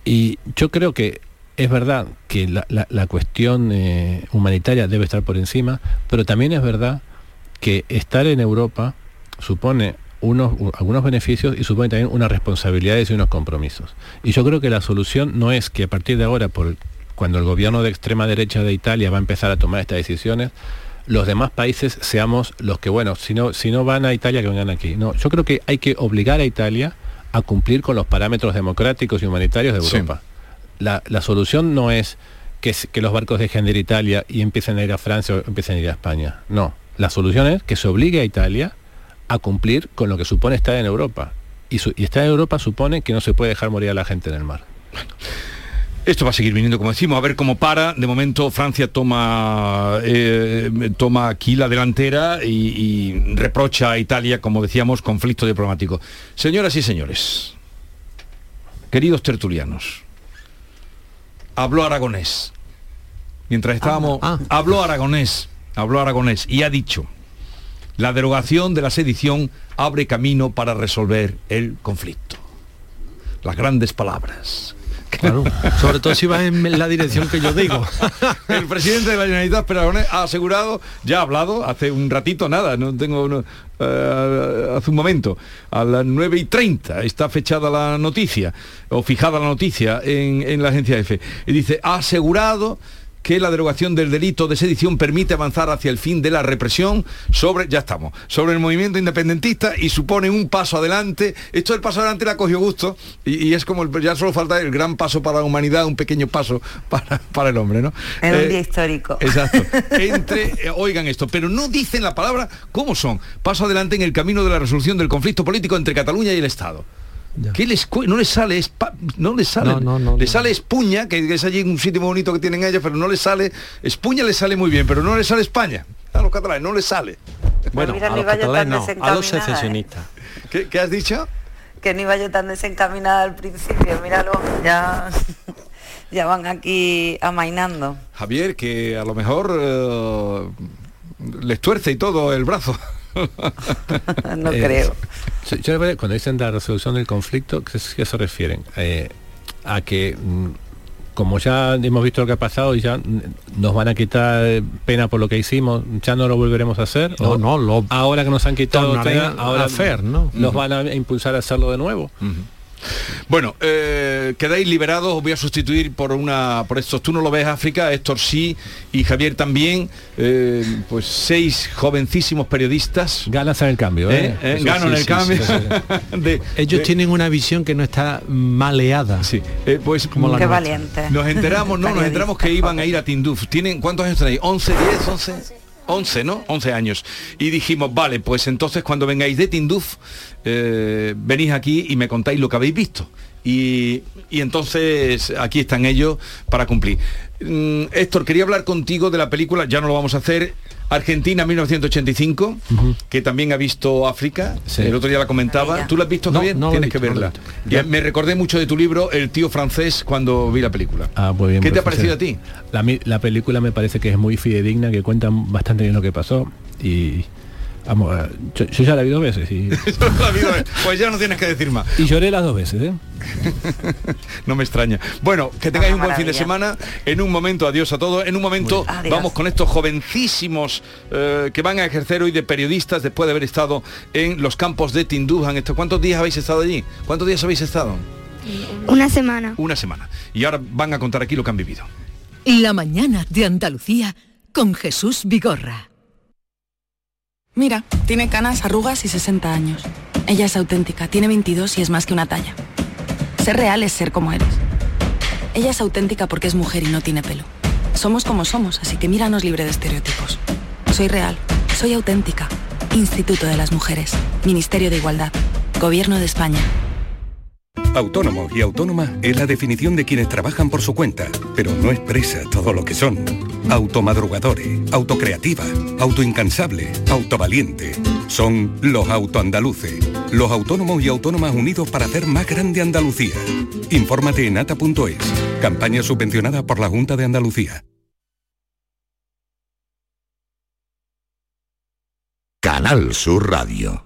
y yo creo que es verdad que la, la- la cuestión eh, humanitaria debe estar por encima, pero también es verdad que estar en Europa supone unos, algunos beneficios y supone también unas responsabilidades y unos compromisos. Y yo creo que la solución no es que a partir de ahora, por, cuando el gobierno de extrema derecha de Italia va a empezar a tomar estas decisiones, los demás países seamos los que, bueno, si no, si no van a Italia, que vengan aquí. No, yo creo que hay que obligar a Italia a cumplir con los parámetros democráticos y humanitarios de Europa. La, la, solución no es que, que, los barcos dejen de ir a Italia y empiecen a ir a Francia o empiecen a ir a España. No, la solución es que se obligue a Italia a cumplir con lo que supone estar en Europa. Y, su, y estar en Europa supone que no se puede dejar morir a la gente en el mar. Esto va a seguir viniendo, como decimos, a ver cómo para. De momento Francia toma, eh, toma aquí la delantera y, y, reprocha a Italia, como decíamos, conflicto diplomático. Señoras y señores, queridos tertulianos, habló aragonés. Mientras estábamos, ah, ah. habló aragonés, habló aragonés y ha dicho, la derogación de la sedición abre camino para resolver el conflicto. Las grandes palabras, Claro, [laughs] sobre todo si vas en la dirección que yo digo. [laughs] El presidente de la Generalitat Aragonés ha asegurado, ya ha hablado hace un ratito, nada, no tengo uno, uh, hace un momento, a las 9 y 30 está fechada la noticia, o fijada la noticia en, en la agencia EFE. Y dice, ha asegurado que la derogación del delito de sedición permite avanzar hacia el fin de la represión sobre, ya estamos, sobre el movimiento independentista y supone un paso adelante. Esto del paso adelante la cogió gusto y, y es como, el, ya solo falta el gran paso para la humanidad, un pequeño paso para, para el hombre, ¿no? Es eh, un día histórico. Exacto. [laughs] Entre, eh, oigan esto, pero no dicen la palabra cómo son. Paso adelante en el camino de la resolución del conflicto político entre Cataluña y el Estado. ¿Qué les no les sale? no les sale. No, no, no, le sale Espuña, que es allí un sitio muy bonito que tienen ellos, pero no les sale. Espuña les sale muy bien, pero no les sale España. A los catalanes no les sale. Bueno, a los catalanes no, a los secesionistas. ¿eh? ¿Qué, ¿Qué, has dicho? Que no iba yo tan desencaminada al principio, míralo, ya, [laughs] ya van aquí amainando. Javier, que a lo mejor uh, les tuerce y todo el brazo. [laughs] no eh, creo. Yo, cuando dicen la resolución del conflicto, ¿qué, qué se refieren? Eh, a que mm, como ya hemos visto lo que ha pasado y ya nos van a quitar pena por lo que hicimos, ya no lo volveremos a hacer. No, no, lo, ahora que nos han quitado pena, ahora hacer, ¿no? Nos van a impulsar a hacerlo de nuevo. Uh -huh. Bueno, eh, quedáis liberados, os voy a sustituir por una por estos, tú no lo ves África, Héctor sí y Javier también, eh, pues seis jovencísimos periodistas. Ganas en el cambio, ¿eh? ¿Eh? Ganan sí, el sí, cambio. Sí, [laughs] de, Ellos de... tienen una visión que no está maleada. Sí, eh, pues como la Qué valiente. Nos enteramos, no, nos enteramos que iban a ir a Tinduf. ¿Tienen cuántos años tenéis? ¿11, 10, 11? 11, ¿no? 11 años. Y dijimos, vale, pues entonces cuando vengáis de Tinduf, eh, venís aquí y me contáis lo que habéis visto. Y, y, entonces aquí están ellos para cumplir. Mm, Héctor, quería hablar contigo de la película, ya no lo vamos a hacer, Argentina 1985, uh -huh. que también ha visto África, sí. el otro día la comentaba. ¿Tú la has visto no, bien? No Tienes visto, que verla. No ya me recordé mucho de tu libro, El tío francés, cuando vi la película. Ah, muy bien, ¿Qué te ha parecido a ti? La, la película me parece que es muy fidedigna, que cuenta bastante bien lo que pasó y Vamos, yo, yo, ya la vi dos veces y... [laughs] pues ya no tienes que decir más. Y lloré las dos veces, ¿eh? [laughs] no me extraña. Bueno, que tengáis un buen fin de semana. En un momento, adiós a todos. En un momento vamos con estos jovencísimos eh, que van a ejercer hoy de periodistas después de haber estado en los campos de Tinduf. ¿Cuántos días habéis estado allí? ¿Cuántos días habéis estado? Una semana. Una semana. Y ahora van a contar aquí lo que han vivido. La mañana de Andalucía con Jesús Vigorra. Mira, tiene canas, arrugas y 60 años. Ella es auténtica, tiene 22 y es más que una talla. Ser real es ser como eres. Ella es auténtica porque es mujer y no tiene pelo. Somos como somos, así que míranos libre de estereotipos. Soy real, soy auténtica. Instituto de las Mujeres, Ministerio de Igualdad, Gobierno de España. Autónomo y autónoma es la definición de quienes trabajan por su cuenta, pero no expresa todo lo que son. Automadrugadores, autocreativa, autoincansable, autovaliente. Son los autoandaluces, los autónomos y autónomas unidos para hacer más grande Andalucía. Infórmate en ata.es, campaña subvencionada por la Junta de Andalucía. Canal Sur Radio.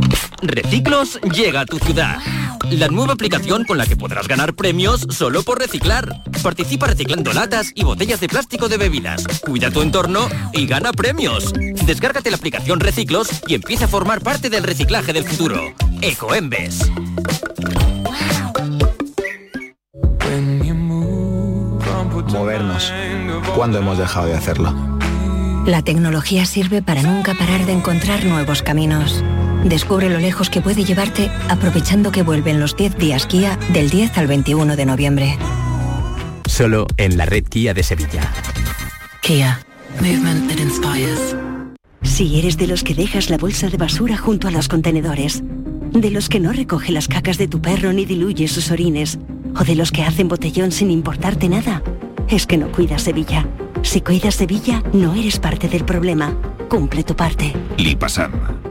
Reciclos llega a tu ciudad. La nueva aplicación con la que podrás ganar premios solo por reciclar. Participa reciclando latas y botellas de plástico de bebidas. Cuida tu entorno y gana premios. Descárgate la aplicación Reciclos y empieza a formar parte del reciclaje del futuro. Ecoembes. Movernos. ¿Cuándo hemos dejado de hacerlo? La tecnología sirve para nunca parar de encontrar nuevos caminos. Descubre lo lejos que puede llevarte aprovechando que vuelven los 10 días Kia del 10 al 21 de noviembre. Solo en la red Kia de Sevilla. Kia. Movement that inspires. Si eres de los que dejas la bolsa de basura junto a los contenedores, de los que no recoge las cacas de tu perro ni diluye sus orines, o de los que hacen botellón sin importarte nada, es que no cuidas Sevilla. Si cuidas Sevilla, no eres parte del problema. Cumple tu parte. Lipasan.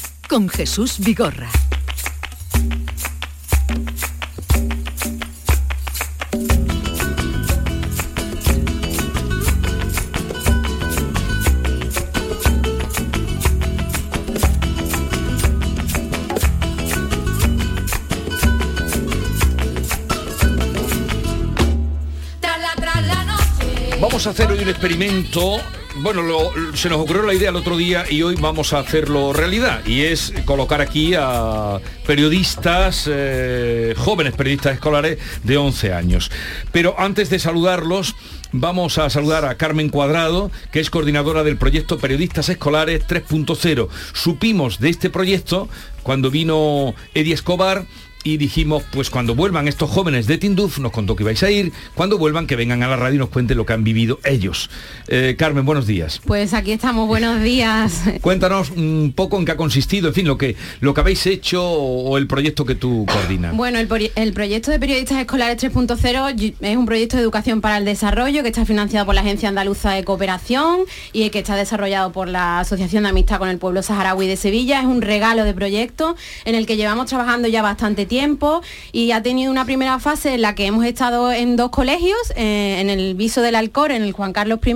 con Jesús Vigorra. Vamos a hacer hoy un experimento. Bueno, se nos ocurrió la idea el otro día y hoy vamos a hacerlo realidad. Y es colocar aquí a periodistas, eh, jóvenes periodistas escolares de 11 años. Pero antes de saludarlos, vamos a saludar a Carmen Cuadrado, que es coordinadora del proyecto Periodistas Escolares 3.0. Supimos de este proyecto cuando vino Eddie Escobar y dijimos, pues cuando vuelvan estos jóvenes de Tinduf, nos contó que vais a ir, cuando vuelvan que vengan a la radio y nos cuenten lo que han vivido ellos. Eh, Carmen, buenos días. Pues aquí estamos, buenos días. [laughs] Cuéntanos un poco en qué ha consistido, en fin, lo que, lo que habéis hecho o, o el proyecto que tú coordinas. Bueno, el, el proyecto de Periodistas Escolares 3.0 y- es un proyecto de educación para el desarrollo que está financiado por la Agencia Andaluza de Cooperación y que está desarrollado por la Asociación de Amistad con el Pueblo Saharaui de Sevilla. Es un regalo de proyecto en el que llevamos trabajando ya bastante tiempo y ha tenido una primera fase en la que hemos estado en dos colegios, eh, en el Viso del Alcor, en el Juan Carlos I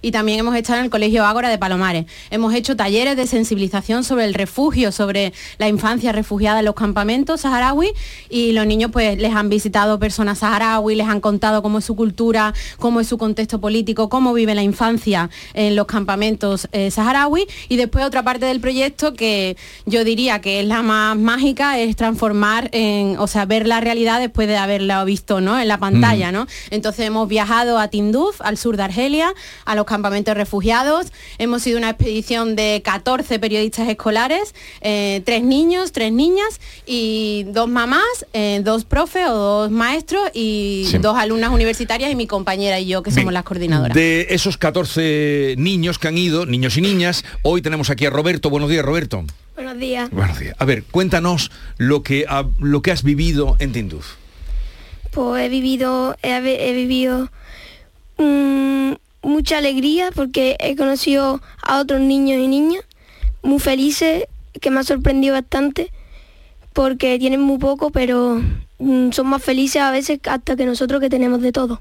y también hemos estado en el Colegio Ágora de Palomares. Hemos hecho talleres de sensibilización sobre el refugio, sobre la infancia refugiada en los campamentos saharaui y los niños pues les han visitado personas saharaui, les han contado cómo es su cultura, cómo es su contexto político, cómo vive la infancia en los campamentos eh, saharaui y después otra parte del proyecto que yo diría que es la más mágica es transformar en, o sea, ver la realidad después de haberla visto, ¿no? En la pantalla, ¿no? Entonces hemos viajado a Tinduf, al sur de Argelia, a los campamentos refugiados. Hemos sido una expedición de 14 periodistas escolares, eh, tres niños, tres niñas y dos mamás, eh, dos profes o dos maestros y Sí. dos alumnas universitarias y mi compañera y yo que somos Bien, las coordinadoras. De esos 14 niños que han ido, niños y niñas, hoy tenemos aquí a Roberto. Buenos días, Roberto. Buenos días. Buenos días. A ver, cuéntanos lo que, ha- lo que has vivido en Tinduf. Pues he vivido, he, he vivido mm, mucha alegría porque he conocido a otros niños y niñas muy felices, que me ha sorprendido bastante porque tienen muy poco, pero mm, son más felices a veces hasta que nosotros que tenemos de todo.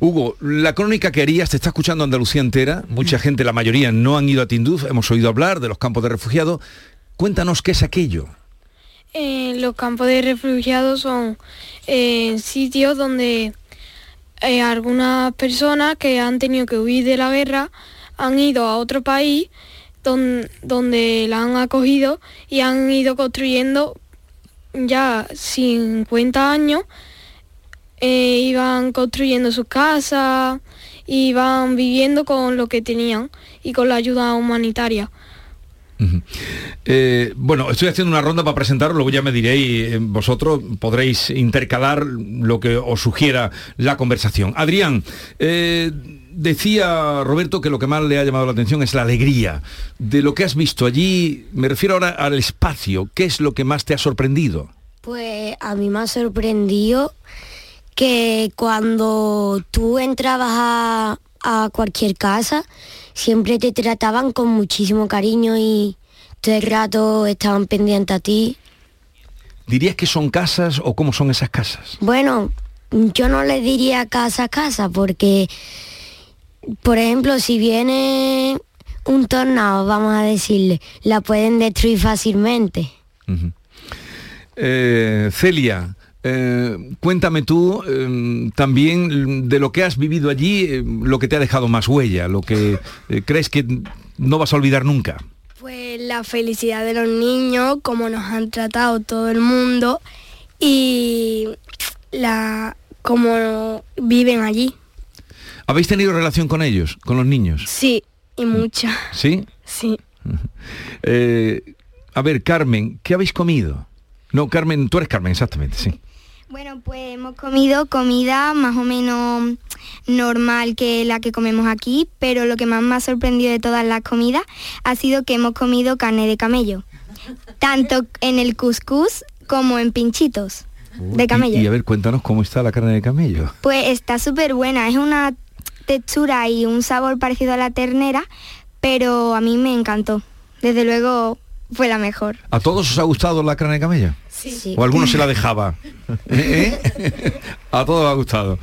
Hugo, la crónica que harías te está escuchando Andalucía entera, mucha gente, la mayoría no han ido a Tinduf, hemos oído hablar de los campos de refugiados. Cuéntanos qué es aquello. Eh, los campos de refugiados son eh, sitios donde eh, algunas personas que han tenido que huir de la guerra han ido a otro país donde la han acogido y han ido construyendo ya 50 años, eh, iban construyendo sus casas, iban viviendo con lo que tenían y con la ayuda humanitaria. Eh, bueno, estoy haciendo una ronda para presentaros, luego ya me diréis, eh, vosotros podréis intercalar lo que os sugiera la conversación. Adrián, decía Roberto que lo que más le ha llamado la atención es la alegría. De lo que has visto allí, me refiero ahora al espacio, ¿qué es lo que más te ha sorprendido? Pues a mí me ha sorprendido que cuando tú entrabas a, cualquier casa, siempre te trataban con muchísimo cariño y todo el rato estaban pendientes a ti. ¿Dirías que son casas o cómo son esas casas? Bueno, yo no le diría casa a casa porque por ejemplo, si viene un tornado, vamos a decirle, la pueden destruir fácilmente. Eh, Celia, eh, cuéntame tú em, también de lo que has vivido allí, eh, lo que te ha dejado más huella, lo que crees que no vas a olvidar nunca. Pues la felicidad de los niños, cómo nos han tratado todo el mundo y la cómo viven allí. ¿Habéis tenido relación con ellos, con los niños? Sí, y mucha. ¿Sí? Sí. [laughs] Eh, a ver, Carmen, ¿qué habéis comido? No, Carmen, tú eres Carmen, exactamente, sí. Bueno, pues hemos comido comida más o menos normal que la que comemos aquí, pero lo que más me ha sorprendido de todas las comidas ha sido que hemos comido carne de camello, tanto en el couscous como en pinchitos de camello. y, a ver, cuéntanos cómo está la carne de camello. Pues está súper buena, es una textura y un sabor parecido a la ternera, pero a mí me encantó. Desde luego fue la mejor. ¿A todos os ha gustado la carne de camello? Sí. ¿O alguno se la dejaba? [laughs] ¿Eh? A todos ha gustado.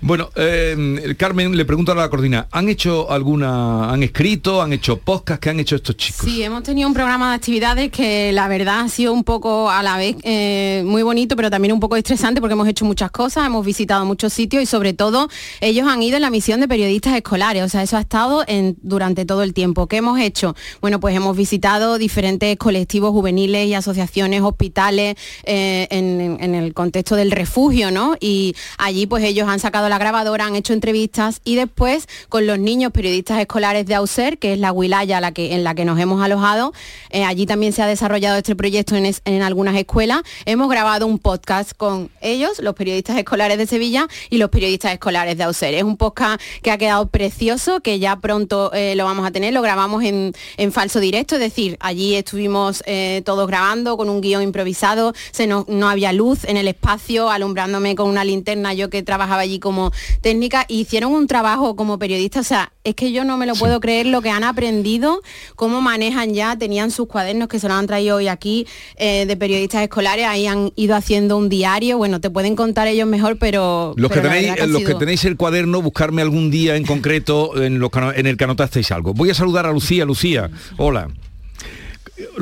Bueno, eh, Carmen, le pregunto a la coordina, ¿han hecho alguna, han escrito, han hecho podcast, qué han hecho estos chicos? Sí, hemos tenido un programa de actividades que la verdad ha sido un poco a la vez eh, muy bonito, pero también un poco estresante porque hemos hecho muchas cosas, hemos visitado muchos sitios y sobre todo ellos han ido en la misión de periodistas escolares, o sea, eso ha estado en, durante todo el tiempo. ¿Qué hemos hecho? Bueno, pues hemos visitado diferentes colectivos juveniles y asociaciones, hospitales, eh, en, en el contexto del refugio, ¿no? Y allí pues ellos han sacado la grabadora, han hecho entrevistas y después con los niños periodistas escolares de Auser, que es la wilaya la que, en la que nos hemos alojado, eh, allí también se ha desarrollado este proyecto en, algunas escuelas. Hemos grabado un podcast con ellos, los periodistas escolares de Sevilla y los periodistas escolares de Auser. Es un podcast que ha quedado precioso, que ya pronto eh, lo vamos a tener, lo grabamos en, falso directo, es decir, allí estuvimos todos grabando con un guion improvisado, se no, no había luz en el espacio, alumbrándome con una linterna interna, yo que trabajaba allí como técnica, hicieron un trabajo como periodista, o sea, es que yo no me lo puedo creer lo que han aprendido, cómo manejan ya, tenían sus cuadernos que se lo han traído hoy aquí eh, de periodistas escolares, ahí han ido haciendo un diario, bueno, te pueden contar ellos mejor, pero... Los, que, tenéis, los que tenéis el cuaderno, buscarme algún día en concreto en, los, en el que anotasteis algo. Voy a saludar a Lucía, Lucía, hola.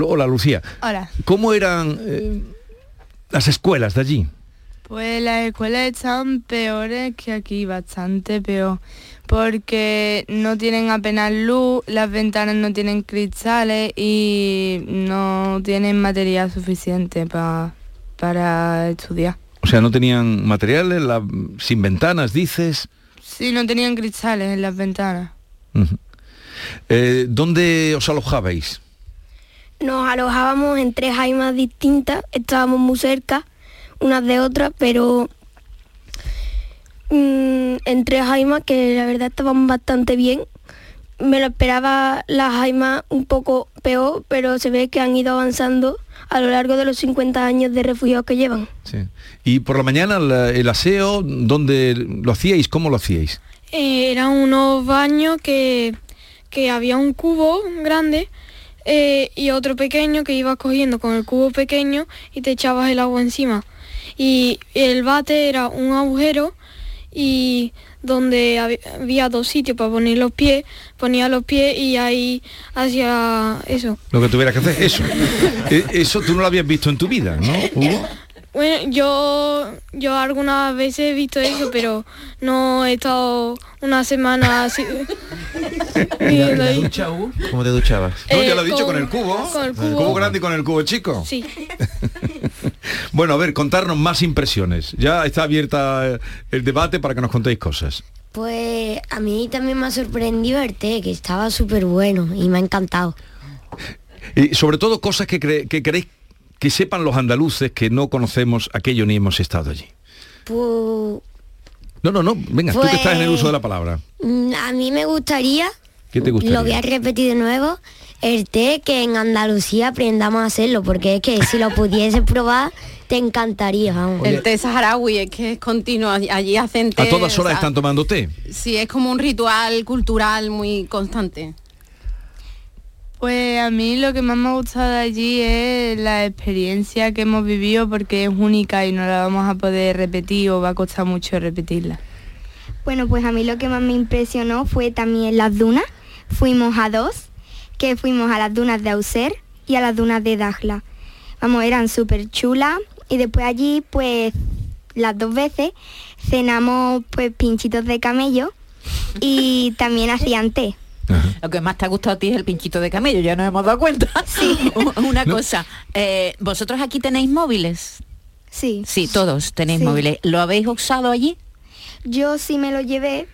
Hola, Lucía. Hola. ¿Cómo eran eh, las escuelas de allí? Pues las escuelas están peores que aquí, bastante peor, porque no tienen apenas luz, las ventanas no tienen cristales y no tienen material suficiente para estudiar. O sea, no tenían materiales, sin ventanas, dices. Sí, no tenían cristales en las ventanas. Eh, ¿Dónde os alojabais? Nos alojábamos en tres jaimas distintas, estábamos muy cerca unas de otras, pero mm, entre Jaima, que la verdad estaban bastante bien, me lo esperaba la Jaima un poco peor, pero se ve que han ido avanzando a lo largo de los 50 años de refugiados que llevan. Sí. Y por la mañana la- el aseo, ¿dónde lo hacíais? ¿Cómo lo hacíais? Eh, eran unos baños que, que había un cubo grande eh, y otro pequeño que ibas cogiendo con el cubo pequeño y te echabas el agua encima. Y el bate era un agujero y donde hab- había dos sitios para poner los pies, ponía los pies y ahí hacía eso. Lo que tuvieras que hacer, eso. [laughs] Eh, eso tú no lo habías visto en tu vida, ¿no, Hugo? Bueno, yo, yo algunas veces he visto eso, pero no he estado una semana así. [laughs] viviendo ahí. ¿Cómo te duchabas? No, ya Eh, lo he dicho con- con el cubo. con el cubo. grande y con el cubo chico. Sí. [laughs] Bueno, a ver, contarnos más impresiones. Ya está abierta eh, el debate para que nos contéis cosas. Pues a mí también me ha sorprendido el té, que estaba súper bueno y me ha encantado. Y sobre todo cosas que, cre- que queréis que sepan los andaluces que no conocemos aquello ni hemos estado allí. Pues No, no, no, venga, tú que estás en el Pues- uso de la palabra. mm, a mí me gustaría, ¿Qué te gustaría? lo voy a repetir de nuevo, el té que en Andalucía aprendamos a hacerlo, porque es que si lo pudieses probar, te encantaría. vamos. El té saharaui es que es continuo, allí- allí hacen té. A todas horas o sea, están tomando té. Sí, es como un ritual cultural muy constante. Pues a mí lo que más me ha gustado allí es la experiencia que hemos vivido porque es única y no la vamos a poder repetir o va a costar mucho repetirla. Bueno, pues a mí lo que más me impresionó fue también las dunas. Fuimos a dos, que fuimos a las dunas de Auser y a las dunas de Dajla. Vamos, eran súper chulas y después allí, pues las dos veces, cenamos pues pinchitos de camello y también hacían té. Lo que más te ha gustado a ti es el pinchito de camello, ya nos hemos dado cuenta. [laughs] Sí. Una No. cosa, eh, ¿vosotros aquí tenéis móviles? Sí. Sí, todos tenéis Sí. móviles. ¿Lo habéis usado allí? Yo sí me lo llevé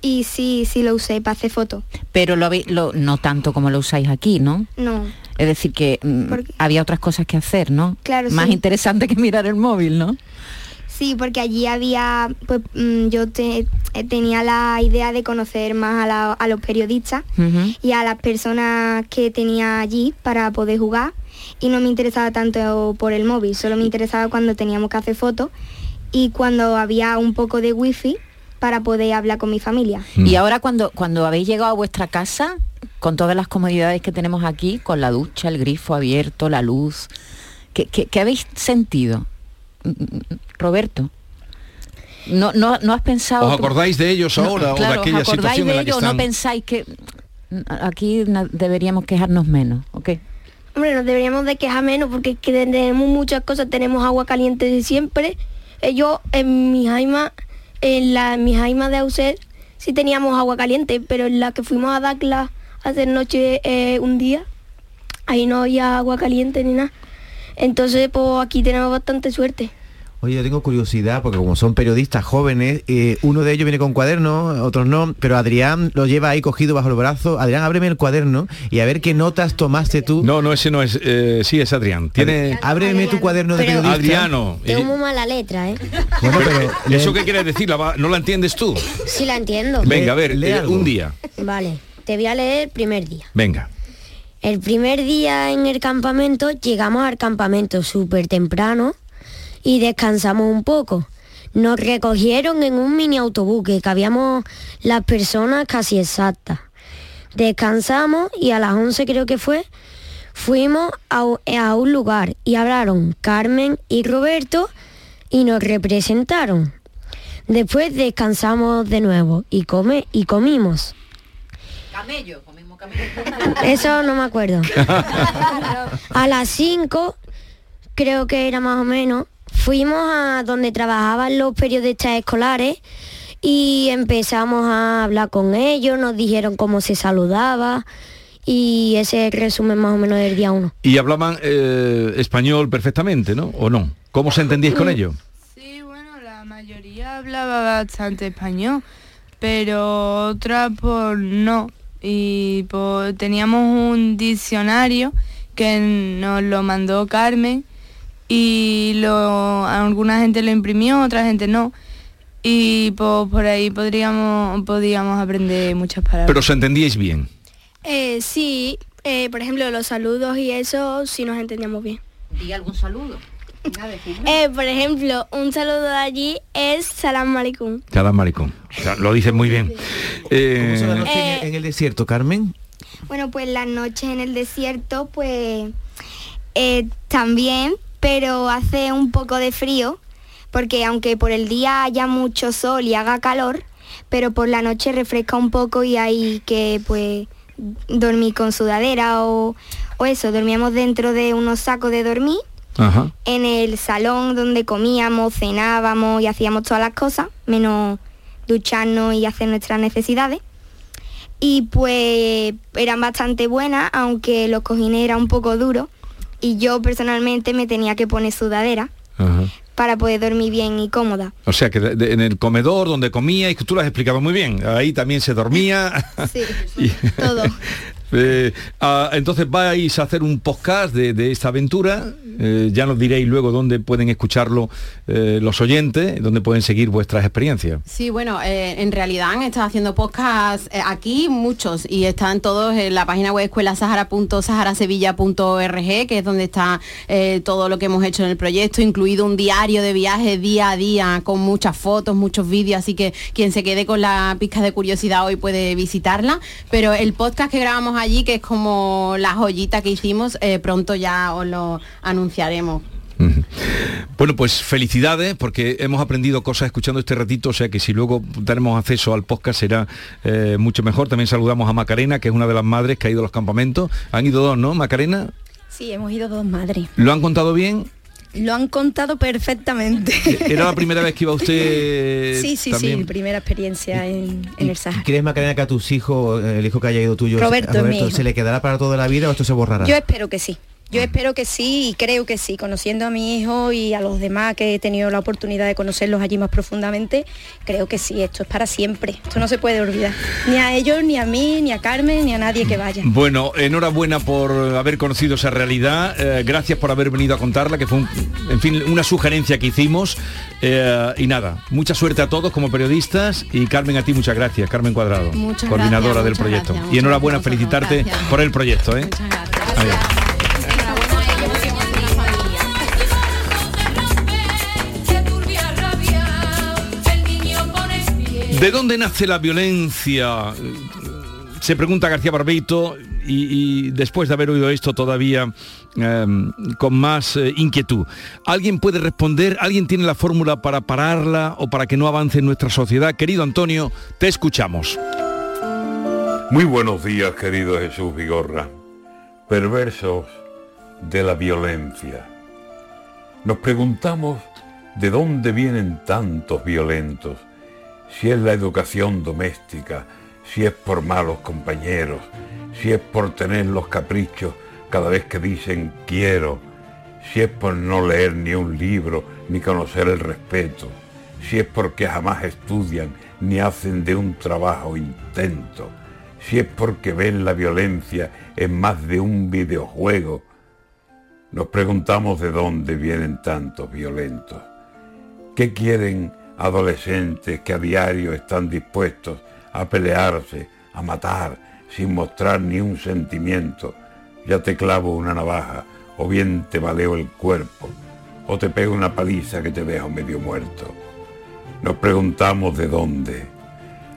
y sí, sí lo usé para hacer fotos. Pero lo habéis, lo, no tanto como lo usáis aquí, ¿no? No. Es decir, que mm, había otras cosas que hacer, ¿no? Claro, Más sí. interesante que mirar el móvil, ¿no? Sí, porque allí había, pues mm, yo te- eh, tenía la idea de conocer más a, la- a los periodistas y a las personas que tenía allí para poder jugar y no me interesaba tanto por el móvil, solo me interesaba cuando teníamos que hacer fotos y cuando había un poco de wifi para poder hablar con mi familia. Y ahora cuando, cuando habéis llegado a vuestra casa, con todas las comodidades que tenemos aquí, con la ducha, el grifo abierto, la luz, ¿qué, qué- qué habéis sentido? Roberto. No, no, no has pensado... ¿Os acordáis de ellos ahora o de aquella ¿os acordáis situación de en la que ello o están? no pensáis que mm, aquí deberíamos quejarnos menos? ¿ok? Hombre, nos deberíamos de quejar menos porque es que tenemos muchas cosas, tenemos agua caliente de siempre. Yo en mi jaima, en la en mi jaima de Auser sí teníamos agua caliente, pero en la que fuimos a Dacla a hacer noche eh, un día, ahí no había agua caliente ni nada. Entonces, pues aquí tenemos bastante suerte. Oye, yo tengo curiosidad, porque como son periodistas jóvenes, eh, uno de ellos viene con cuaderno, otros no, pero Adrián lo lleva ahí cogido bajo el brazo. Adrián, ábreme el cuaderno y a ver qué notas tomaste tú. No, no, ese no es, eh, sí, es Adrián. Tiene... Ábreme tu cuaderno de Pero- periodista. Adriano. Tengo muy mala letra, ¿eh? Bueno, pero ¿Eso qué quiere decir? ¿La va- ¿No la entiendes tú? Sí la entiendo. Venga, a ver, eh, un día. Vale, te voy a leer el primer día. Venga. El primer día en el campamento llegamos al campamento súper temprano y descansamos un poco. Nos recogieron en un mini autobús que cabíamos las personas casi exactas. Descansamos y a las 11 creo que fue, fuimos a, a un lugar y hablaron Carmen y Roberto y nos representaron. Después descansamos de nuevo y, come, y comimos. Camello, Eso no me acuerdo. [laughs] A las 5, creo que era más o menos, fuimos a donde trabajaban los periodistas escolares y empezamos a hablar con ellos, nos dijeron cómo se saludaba y ese es el resumen más o menos del día 1. Y hablaban eh, español perfectamente, ¿no? ¿O no? ¿Cómo se entendíais con ellos? La mayoría hablaba bastante español, pero otra por no. Y pues teníamos un diccionario que nos lo mandó Carmen y lo, alguna gente lo imprimió, otra gente no. y pues, por ahí podríamos, podríamos aprender muchas palabras. Pero os entendíais bien. Eh, sí, eh, por ejemplo, los saludos y eso sí nos entendíamos bien. Diga algún saludo. Eh, [laughs] por ejemplo, un saludo de allí es Salam maricón. O sea, lo dices muy bien. Eh, ¿Cómo son las noches en Eh, el- en el desierto, Carmen? Bueno, pues las noches en el desierto, pues eh, también, pero hace un poco de frío, porque aunque por el día haya mucho sol y haga calor, pero por la noche refresca un poco y hay que pues dormir con sudadera o, o eso, dormíamos dentro de unos sacos de dormir Ajá. en el salón donde comíamos, cenábamos y hacíamos todas las cosas, menos ducharnos y hacer nuestras necesidades. Y pues eran bastante buenas, aunque los cojines eran un poco duros. Y yo personalmente me tenía que poner sudadera Ajá. para poder dormir bien y cómoda. O sea que de- de- en el comedor donde comíais, que tú lo has explicado muy bien, ahí también se dormía. Sí, [laughs] todo. [laughs] Eh, ah, entonces vais a hacer un podcast de, esta aventura. Eh, ya nos diréis luego dónde pueden escucharlo eh, los oyentes, dónde pueden seguir vuestras experiencias. Sí, bueno, en realidad han estado haciendo podcasts aquí muchos y están todos en la página web escuelasahara.saharasevilla.org, que es donde está todo lo que hemos hecho en el proyecto, incluido un diario de viajes día a día con muchas fotos, muchos vídeos, así que quien se quede con la pizca de curiosidad hoy puede visitarla. Pero el podcast que grabamos allí, que es como la joyita que hicimos, eh, pronto ya os lo anunciaremos. Bueno, pues felicidades porque hemos aprendido cosas escuchando este ratito, o sea que si luego tenemos acceso al podcast será eh, mucho mejor. También saludamos a Macarena, que es una de las madres que ha ido a los campamentos. Han ido dos, ¿no, Macarena? Sí, hemos ido dos madres. ¿Lo han contado bien? Lo han contado perfectamente. [laughs] ¿Era la primera vez que iba usted [laughs] sí, sí, también? sí, primera experiencia en, en el Sahara. ¿Crees, Macarena, que a tus hijos, el hijo que haya ido tuyo, Roberto, a se le quedará para toda la vida o esto se borrará? Yo espero que sí. Yo espero que sí y creo que sí, conociendo a mi hijo y a los demás que he tenido la oportunidad de conocerlos allí más profundamente, creo que sí, esto es para siempre, esto no se puede olvidar, ni a ellos, ni a mí, ni a Carmen, ni a nadie que vaya. Bueno, enhorabuena por haber conocido esa realidad, eh, gracias por haber venido a contarla, que fue, un- en fin, una sugerencia que hicimos. eh, y nada, mucha suerte a todos como periodistas y Carmen a ti muchas gracias, Carmen Cuadrado, Muchas coordinadora gracias, del muchas proyecto. gracias, y enhorabuena, muchas felicitarte gracias. por el proyecto. ¿eh? Adiós. ¿De dónde nace la violencia? Se pregunta García Barbeito y, después de haber oído esto todavía eh, con más eh, inquietud. ¿Alguien puede responder? ¿Alguien tiene la fórmula para pararla o para que no avance en nuestra sociedad? Querido Antonio, te escuchamos. Muy buenos días, querido Jesús Vigorra. Perversos de la violencia. Nos preguntamos de dónde vienen tantos violentos, si es la educación doméstica, si es por malos compañeros, si es por tener los caprichos cada vez que dicen quiero, si es por no leer ni un libro ni conocer el respeto, si es porque jamás estudian ni hacen de un trabajo intento, si es porque ven la violencia en más de un videojuego. Nos preguntamos de dónde vienen tantos violentos. ¿Qué quieren adolescentes que a diario están dispuestos a pelearse, a matar, sin mostrar ni un sentimiento? Ya te clavo una navaja, o bien te baleo el cuerpo, o te pego una paliza que te dejo medio muerto. Nos preguntamos de dónde.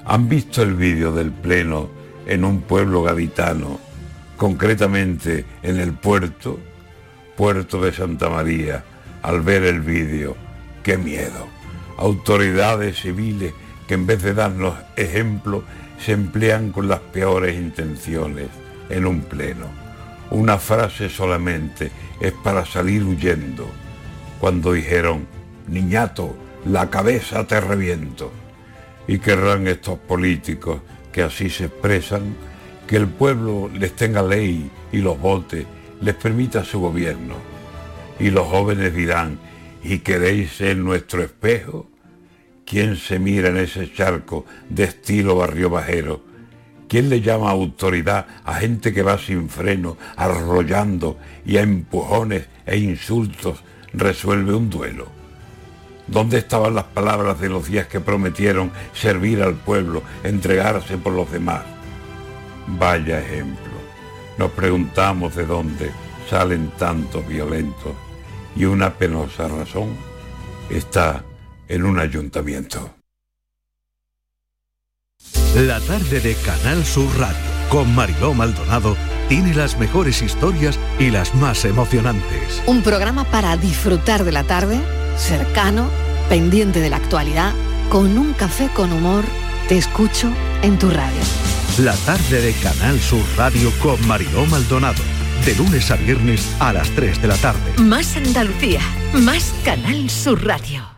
¿Han visto el vídeo del pleno en un pueblo gaditano, concretamente en el puerto? Puerto de Santa María, al ver el vídeo, qué miedo. Autoridades civiles que en vez de darnos ejemplo se emplean con las peores intenciones en un pleno. Una frase solamente es para salir huyendo. Cuando dijeron, niñato, la cabeza te reviento. Y querrán estos políticos que así se expresan, que el pueblo les tenga ley y los vote, les permita su gobierno. Y los jóvenes dirán, ¿y queréis ser nuestro espejo? ¿Quién se mira en ese charco de estilo barrio bajero? ¿Quién le llama autoridad a gente que va sin freno, arrollando y a empujones e insultos resuelve un duelo? ¿Dónde estaban las palabras de los días que prometieron servir al pueblo, entregarse por los demás? Vaya ejemplo. Nos preguntamos de dónde salen tantos violentos y una penosa razón está en un ayuntamiento. La tarde de Canal Sur Radio con Mariló Maldonado tiene las mejores historias y las más emocionantes. Un programa para disfrutar de la tarde, cercano, pendiente de la actualidad, con un café con humor. Te escucho en tu radio. La tarde de Canal Sur Radio con Mariló Maldonado. De lunes a viernes a las 3 de la tarde. Más Andalucía, más Canal Sur Radio.